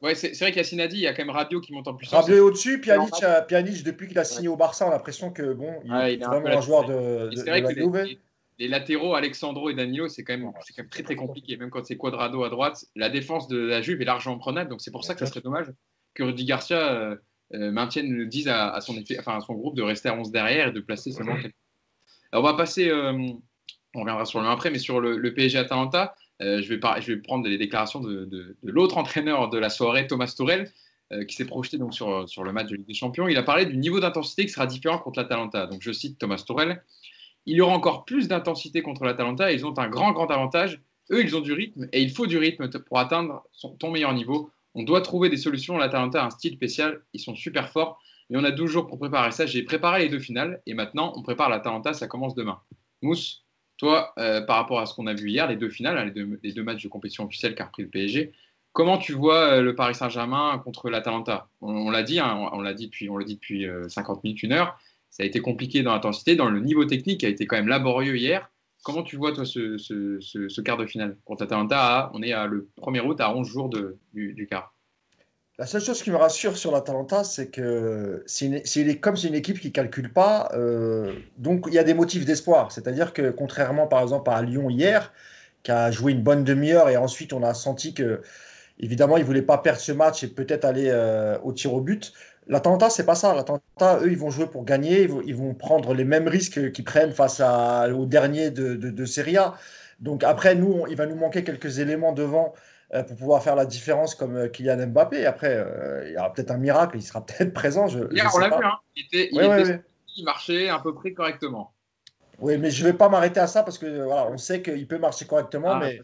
Ouais, c'est vrai qu'Yacine a dit, il y a quand même Rabiot qui monte en puissance. Est au-dessus, Pjanic, Pjanic, depuis qu'il a signé au Barça, on a l'impression que bon, il, est vraiment un, joueur de, de, vrai que les, latéraux, Alexandro et Danilo, c'est quand, même, quand même très très compliqué. Même quand c'est Quadrado à droite, la défense de la Juve est largement prenable. Donc c'est pour ça que ça serait dommage que Rudy Garcia euh, euh, maintienne, dise à, son son groupe de rester à 11 derrière et de placer seulement. Alors on va passer, euh, on reviendra sur le après, mais sur le, le PSG Atalanta. Euh, je, vais je, vais prendre les déclarations de, l'autre entraîneur de la soirée, Thomas Tourel, qui s'est projeté donc sur, sur le match de Ligue des Champions. Il a parlé du niveau d'intensité qui sera différent contre l'Atalanta. Donc je cite Thomas Tourel il y aura encore plus d'intensité contre l'Atalanta ils ont un grand, grand avantage. Eux, ils ont du rythme et il faut du rythme pour atteindre ton meilleur niveau. On doit trouver des solutions. L'Atalanta a un style spécial. Ils sont super forts. Mais on a 12 jours pour préparer ça. J'ai préparé les deux finales et maintenant, on prépare l'Atalanta. Ça commence demain. Mousse, toi, euh, par rapport à ce qu'on a vu hier, les deux finales, hein, les, deux, matchs de compétition officielle qu'a repris le PSG, comment tu vois euh, le Paris Saint-Germain contre l'Atalanta On, l'a dit, hein, on, l'a dit depuis, on le dit depuis 50 euh, minutes, une heure. Ça a été compliqué dans l'intensité, dans le niveau technique qui a été quand même laborieux hier. Comment tu vois, toi, ce, quart de finale contre l'Atalanta On est à, le 1er août à 11 jours du quart. La seule chose qui me rassure sur l'Atalanta, c'est que comme c'est une équipe qui ne calcule pas, euh, donc il y a des motifs d'espoir. C'est-à-dire que contrairement par exemple à Lyon hier, qui a joué une bonne demi-heure et ensuite on a senti que évidemment ils ne voulaient pas perdre ce match et peut-être aller euh, au tir au but. L'Atalanta, c'est pas ça. L'Atalanta, eux, ils vont jouer pour gagner. Ils vont, prendre les mêmes risques qu'ils prennent face à, au dernier de, de, de Serie A. Donc après, nous, il va nous manquer quelques éléments devant euh, pour pouvoir faire la différence comme euh, Kylian Mbappé. Après, euh, il y aura peut-être un miracle, il sera peut-être présent. Je, Hier, on l'a vu, hein. il, marchait à peu près correctement. Oui, mais je ne vais pas m'arrêter à ça parce que voilà, on sait qu'il peut marcher correctement, ah, mais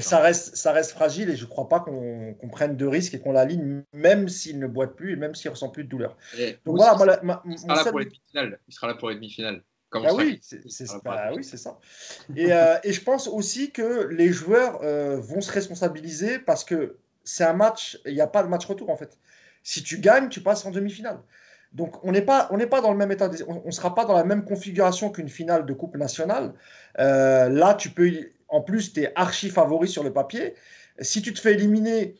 ça reste, ça reste fragile et je ne crois pas qu'on prenne de risques et qu'on l'aligne, même s'il ne boite plus et même s'il ne ressent plus de douleur. Donc voilà, il, sera là pour les demi-finales. il sera là pour les demi-finales. Ah oui, c'est bah oui, ça. Et, euh, et, je pense aussi que les joueurs euh, vont se responsabiliser parce que c'est un match, il n'y a pas de match retour en fait. Si tu gagnes, tu passes en demi-finale. Donc on n'est pas, on pas dans le même état, on ne sera pas dans la même configuration qu'une finale de Coupe nationale. Euh, là, tu peux, en plus, tu es archi favori sur le papier. Si tu te fais éliminer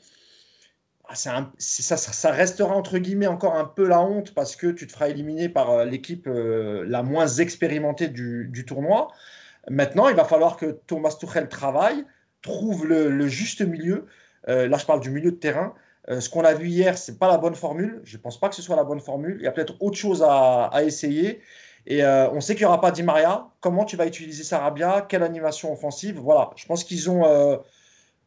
ah, ça, restera entre guillemets encore un peu la honte parce que tu te feras éliminer par euh, l'équipe euh, la moins expérimentée du, tournoi. Maintenant, il va falloir que Thomas Tuchel travaille, trouve le, juste milieu. Là, je parle du milieu de terrain ce qu'on a vu hier, c'est pas la bonne formule. Je pense pas que ce soit la bonne formule. Il y a peut-être autre chose à, à essayer. Et on sait qu'il n'y aura pas Di Maria. Comment tu vas utiliser Sarabia? Quelle animation offensive? Voilà. Je pense qu'ils ont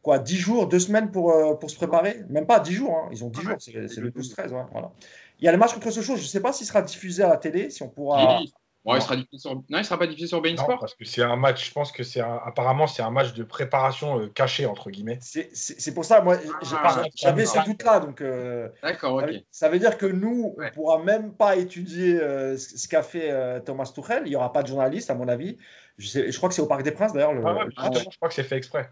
quoi, 10 jours, 2 semaines pour, pour se préparer Même pas 10 jours. Hein. Ils ont 10 jours. C'est le 12-13. voilà. Il y a le match contre Sochaux. Je ne sais pas s'il sera diffusé à la télé, si on pourra. Ouais, il sera sur... Non, il sera pas diffusé sur Bein Sport. parce que c'est un match, je pense que c'est apparemment c'est un match de préparation euh, caché entre guilquets. C'est pour ça, moi ah, j'avais ce doute là, donc. Euh, D'accord, ok. Ça veut dire que nous, on ne pourra même pas étudier euh, ce qu'a fait Thomas Tuchel. Il n'y aura pas de journaliste, à mon avis. Je, sais, je crois que c'est au Parc des Princes d'ailleurs. Ah je crois que c'est fait exprès.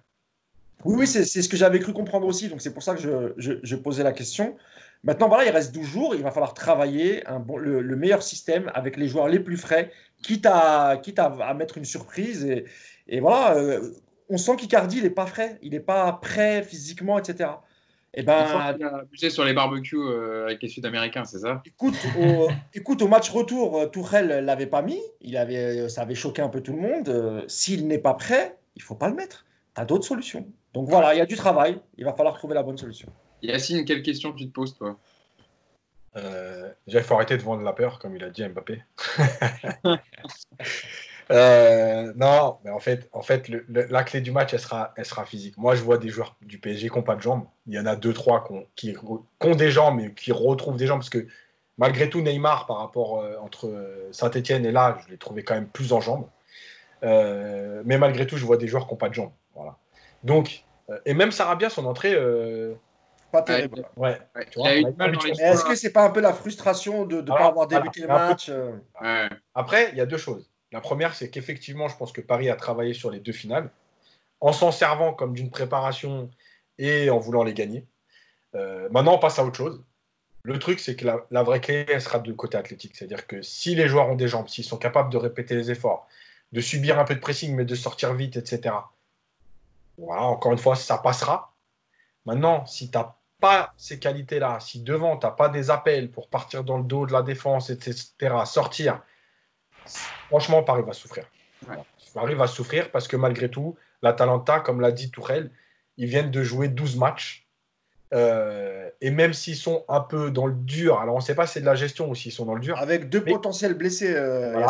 Oui, oui, c'est ce que j'avais cru comprendre aussi, donc c'est pour ça que je, je, je posais la question. Maintenant, voilà, il reste 12 jours. Il va falloir travailler un bon, le, meilleur système avec les joueurs les plus frais, quitte à, quitte à, mettre une surprise. Et, et voilà, euh, on sent qu'Icardi, il n'est pas frais. Il n'est pas prêt physiquement, etc. Et eh ben, il a abusé sur les barbecues euh, avec les Sud-Américains, c'est ça? Écoute au, écoute, au match retour, euh, Tourelle l'avait pas mis. Il avait, ça avait choqué un peu tout le monde. S'il n'est pas prêt, il faut pas le mettre. Tu as d'autres solutions. Donc voilà, il y a du travail. Il va falloir trouver la bonne solution. Yacine, quelle question tu te poses, toi? Euh, Déjà, il faut arrêter de vendre la peur, comme il a dit Mbappé. Euh, non, mais en fait, en fait la clé du match, elle sera, elle sera physique. Moi, je vois des joueurs du PSG qui n'ont pas de jambes. Il y en a deux, trois qui, ont, des jambes, mais qui retrouvent des jambes. Parce que malgré tout, Neymar, par rapport euh, entre Saint-Etienne et là, je l'ai trouvé quand même plus en jambes. mais malgré tout, je vois des joueurs qui n'ont pas de jambes. Voilà. Donc, et même Sarabia, son entrée, pas terrible. Ouais. Est-ce que c'est pas un peu la frustration de ne pas avoir débuté le match euh Après, il y a deux choses. La première, c'est qu'effectivement, je pense que Paris a travaillé sur les deux finales, en s'en servant comme d'une préparation et en voulant les gagner. Euh, maintenant, on passe à autre chose. Le truc, c'est que la, vraie clé, elle sera de côté athlétique. C'est-à-dire que si les joueurs ont des jambes, s'ils sont capables de répéter les efforts, de subir un peu de pressing, mais de sortir vite, etc. Voilà, encore une fois, ça passera. Maintenant, si tu n'as pas ces qualités-là, si devant, tu n'as pas des appels pour partir dans le dos de la défense, etc., sortir, franchement, Paris va souffrir. Paris va souffrir parce que malgré tout, l'Atalanta, comme l'a dit Tourelle, ils viennent de jouer 12 matchs. Euh, et même s'ils sont un peu dans le dur, alors on ne sait pas si c'est de la gestion ou s'ils sont dans le dur. Avec deux potentiels blessés, euh,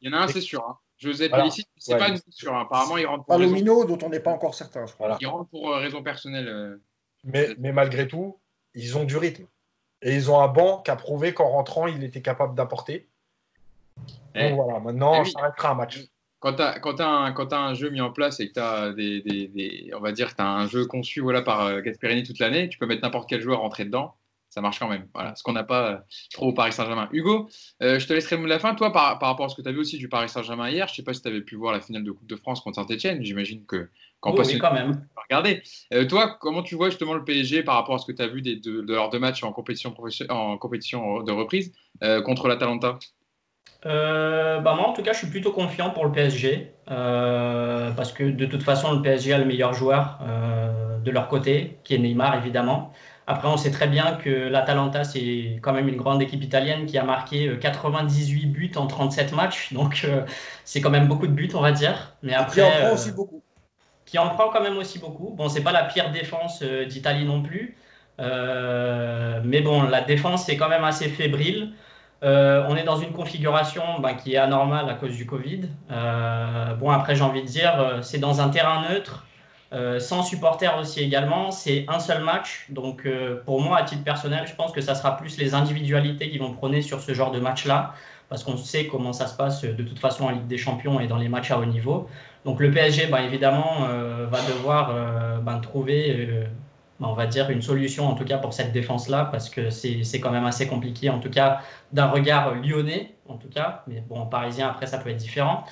Il y en a un, c'est sûr. Hein. José voilà. c'est pas une sûr. Hein. Apparemment, il rentre pour. Palomino, dont on n'est pas encore certain. Il rentre pour euh, raison personnelle. Mais, mais malgré tout, ils ont du rythme. Et ils ont un banc qui a prouvé qu'en rentrant, il était capable d'apporter. Eh. Donc voilà, maintenant, eh ça arrêtera un match. Quand tu as, as, un jeu mis en place et que tu as des, des, des, on va dire, as un jeu conçu voilà, par euh, Gasperini toute l'année, tu peux mettre n'importe quel joueur rentrer dedans ça marche quand même. Voilà, ce qu'on n'a pas euh, trop au Paris Saint-Germain. Hugo, euh, je te laisserai la fin. Toi, par, par, rapport à ce que tu as vu aussi du Paris Saint-Germain hier, je ne sais pas si tu avais pu voir la finale de Coupe de France contre Saint-Etienne. J'imagine que quand oui, oui, quand même. Regardez. Euh, toi, comment tu vois justement le PSG par rapport à ce que tu as vu des, de, de, leurs deux matchs en compétition, en compétition de reprise contre l'Atalanta? Euh, bah moi, en tout cas, je suis plutôt confiant pour le PSG parce que de toute façon, le PSG a le meilleur joueur de leur côté, qui est Neymar, évidemment. Après, on sait très bien que l'Atalanta, c'est quand même une grande équipe italienne qui a marqué 98 euh, buts en 37 matchs. Donc, euh, c'est quand même beaucoup de buts, on va dire. Mais après, qui en prend euh, aussi beaucoup. Qui en prend quand même aussi beaucoup. Bon, c'est pas la pire défense d'Italie non plus. mais bon, la défense est quand même assez fébrile. on est dans une configuration ben, qui est anormale à cause du Covid. bon, après, j'ai envie de dire, c'est dans un terrain neutre. Euh, sans supporters aussi également, c'est un seul match. Donc euh, pour moi, à titre personnel, je pense que ça sera plus les individualités qui vont prôner sur ce genre de match-là, parce qu'on sait comment ça se passe de toute façon en Ligue des Champions et dans les matchs à haut niveau. Donc le PSG, bah, évidemment, euh, va devoir bah, trouver, bah, on va dire, une solution en tout cas pour cette défense-là, parce que c'est quand même assez compliqué, en tout cas d'un regard lyonnais, en tout cas. Mais bon, parisien, après, ça peut être différent.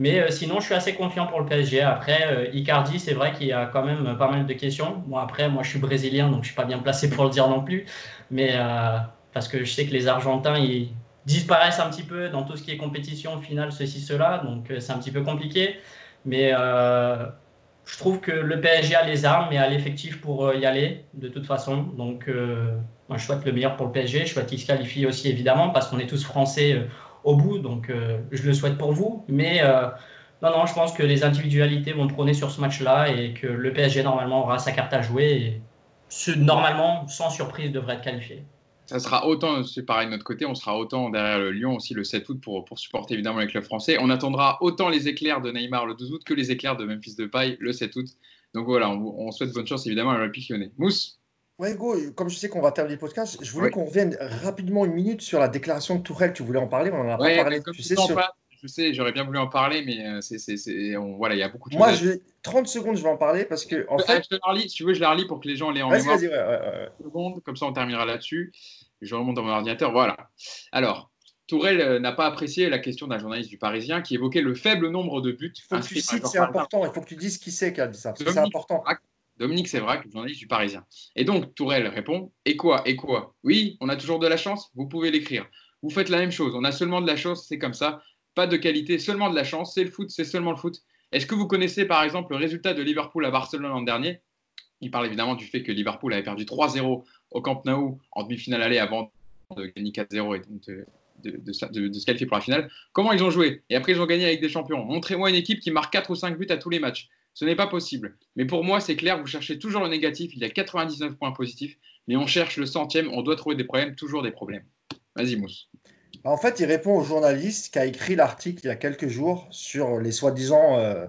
Mais euh, sinon, je suis assez confiant pour le PSG. Après, euh, Icardi, c'est vrai qu'il y a quand même pas mal de questions. Bon, après, moi, je suis brésilien, donc je suis pas bien placé pour le dire non plus. Mais euh, parce que je sais que les Argentins, ils disparaissent un petit peu dans tout ce qui est compétition, finale, ceci, cela. Donc, c'est un petit peu compliqué. Mais je trouve que le PSG a les armes et a l'effectif pour y aller, de toute façon. Donc, moi, je souhaite le meilleur pour le PSG. Je souhaite qu'il se qualifie aussi, évidemment, parce qu'on est tous français au bout. Donc, euh, je le souhaite pour vous. Mais euh, non, non, je pense que les individualités vont prôner sur ce match-là et que le PSG, normalement, aura sa carte à jouer. Et normalement, sans surprise, devrait être qualifié. Ça sera autant, c'est pareil de notre côté, on sera autant derrière le Lyon aussi le 7 août pour, pour supporter évidemment les clubs français. On attendra autant les éclairs de Neymar le 12 août que les éclairs de Memphis Depay le 7 août. Donc voilà, on, souhaite bonne chance évidemment à l'Olympique lyonnais. Mousse? Ouais, Hugo, comme je sais qu'on va terminer le podcast, je voulais qu'on revienne rapidement une minute sur la déclaration de Tourelle. Tu voulais en parler, on en a pas parlé. Tu sais, je sais, j'aurais bien voulu en parler, mais euh, c'est, voilà, il y a beaucoup de Moi, je 30 secondes, je vais en parler parce que. En fait... je te la relis, si tu veux, je la relis pour que les gens l'aient en mémoire. Vas-y, ouais, ouais, comme ça, on terminera là-dessus. Je remonte dans mon ordinateur. Voilà. Alors, Tourelle euh, n'a pas apprécié la question d'un journaliste du Parisien qui évoquait le faible nombre de buts. Il faut que tu cites, c'est important. Il faut que tu dises qui c'est qui a dit ça. C'est important. Dominique Sévrac, journaliste du Parisien. Et donc, Tourelle répond Et quoi Et quoi? Oui, on a toujours de la chance, vous pouvez l'écrire. Vous faites la même chose, on a seulement de la chance, c'est comme ça. Pas de qualité, seulement de la chance. C'est le foot, c'est seulement le foot. Est-ce que vous connaissez par exemple le résultat de Liverpool à Barcelone l'an dernier? Il parle évidemment du fait que Liverpool avait perdu 3-0 au Camp Nou en demi-finale aller avant de gagner 4-0 et donc de, se qualifier pour la finale. Comment ils ont joué? Et après, ils ont gagné avec des champions. Montrez-moi une équipe qui marque 4 ou 5 buts à tous les matchs. Ce n'est pas possible. Mais pour moi, c'est clair, vous cherchez toujours le négatif. Il y a 99 points positifs, mais on cherche le centième. On doit trouver des problèmes, toujours des problèmes. Vas-y, Mousse. En fait, il répond au journaliste qui a écrit l'article il y a quelques jours sur les soi-disant euh,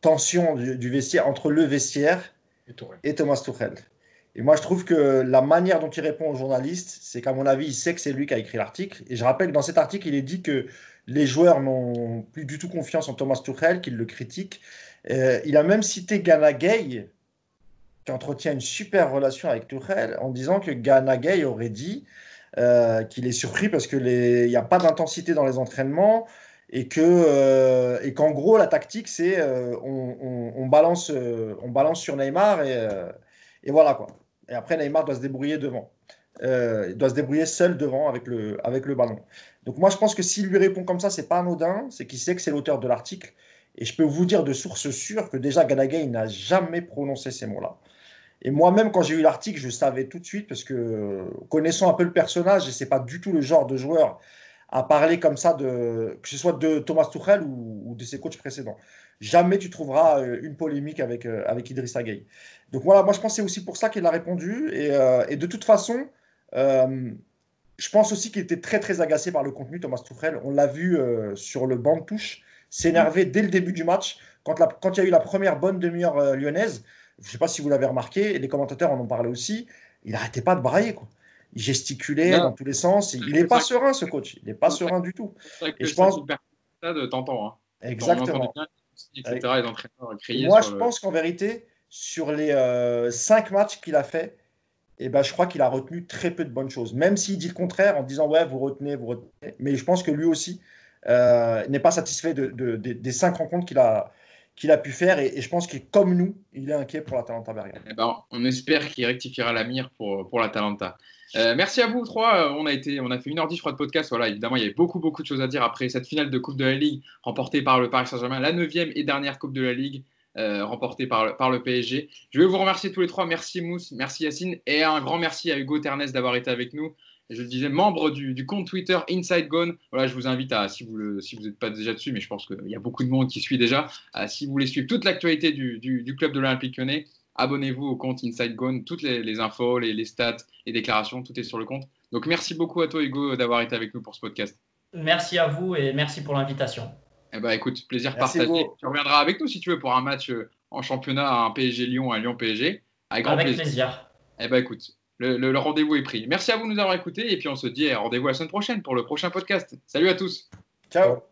tensions du, vestiaire entre le vestiaire et, Thomas Tuchel. Et moi, je trouve que la manière dont il répond au journaliste, c'est qu'à mon avis, il sait que c'est lui qui a écrit l'article. Et je rappelle que dans cet article, il est dit que les joueurs n'ont plus du tout confiance en Thomas Tuchel, qu'ils le critiquent. Euh, il a même cité Ghana Gay, qui entretient une super relation avec Tuchel, en disant que Ghana Gay aurait dit euh, qu'il est surpris parce qu'il n'y a pas d'intensité dans les entraînements et que euh, et qu'en gros la tactique c'est on, balance on balance sur Neymar et, et, voilà quoi et après Neymar doit se débrouiller devant il doit se débrouiller seul devant avec le avec le ballon donc moi je pense que s'il lui répond comme ça c'est pas anodin c'est qu'il sait que c'est l'auteur de l'article et je peux vous dire de source sûre que déjà Ganagay n'a jamais prononcé ces mots-là. Et moi-même, quand j'ai eu l'article, je savais tout de suite, parce que connaissant un peu le personnage, et c'est pas du tout le genre de joueur à parler comme ça, de, que ce soit de Thomas Tuchel ou, de ses coachs précédents. Jamais tu trouveras euh, une polémique avec, euh, avec Idrissa Gueye. Donc voilà, moi je pense que c'est aussi pour ça qu'il a répondu. Et, euh, et, de toute façon, je pense aussi qu'il était très très agacé par le contenu, Thomas Tuchel. On l'a vu sur le banc de touche s'énerver dès le début du match. Quand, quand il y a eu la première bonne demi-heure euh, lyonnaise, je ne sais pas si vous l'avez remarqué, les commentateurs en ont parlé aussi, il n'arrêtait pas de brailler. Quoi. Il gesticulait dans tous les sens. Il n'est pas serein, ce coach. Il n'est pas serein du tout. Et je pense. de t'entends. Hein. Exactement. Moi, je pense qu'en vérité, sur les euh, cinq matchs qu'il a fait, eh ben, je crois qu'il a retenu très peu de bonnes choses. Même s'il dit le contraire en disant ouais, vous retenez, vous retenez. Mais je pense que lui aussi, euh, n'est pas satisfait de, des cinq rencontres qu'il a, qu'il a pu faire. Et, je pense qu'il, comme nous, il est inquiet pour la Talenta Bergame. Eh ben, on espère qu'il rectifiera la mire pour, pour la Talenta. Euh, merci à vous trois. On a, été, on a fait une heure dix, de podcast. Voilà, évidemment, il y avait beaucoup, beaucoup de choses à dire après cette finale de Coupe de la Ligue remportée par le Paris Saint-Germain, la neuvième et dernière Coupe de la Ligue. Euh, remportée par le, PSG. Je vais vous remercier tous les trois. Merci Mousse, merci Yacine et un grand merci à Hugo Ternes d'avoir été avec nous je le disais, membre du, compte Twitter Inside Gone. Voilà, je vous invite à, si vous n'êtes si pas déjà dessus, mais je pense qu'il y a beaucoup de monde qui suit déjà, si vous voulez suivre toute l'actualité du, du, club de l'Olympique lyonnais, abonnez-vous au compte Inside Gone. Toutes les, infos, les, stats, les déclarations, tout est sur le compte. Donc merci beaucoup à toi, Hugo, d'avoir été avec nous pour ce podcast. Merci à vous et merci pour l'invitation. Eh ben, écoute, plaisir partagé. Tu reviendras avec nous si tu veux pour un match euh, en championnat, un PSG Lyon, un Lyon PSG. Avec grand avec plaisir. Eh ben, écoute, le, rendez-vous est pris. Merci à vous de nous avoir écoutés et puis on se dit rendez-vous la semaine prochaine pour le prochain podcast. Salut à tous. Ciao.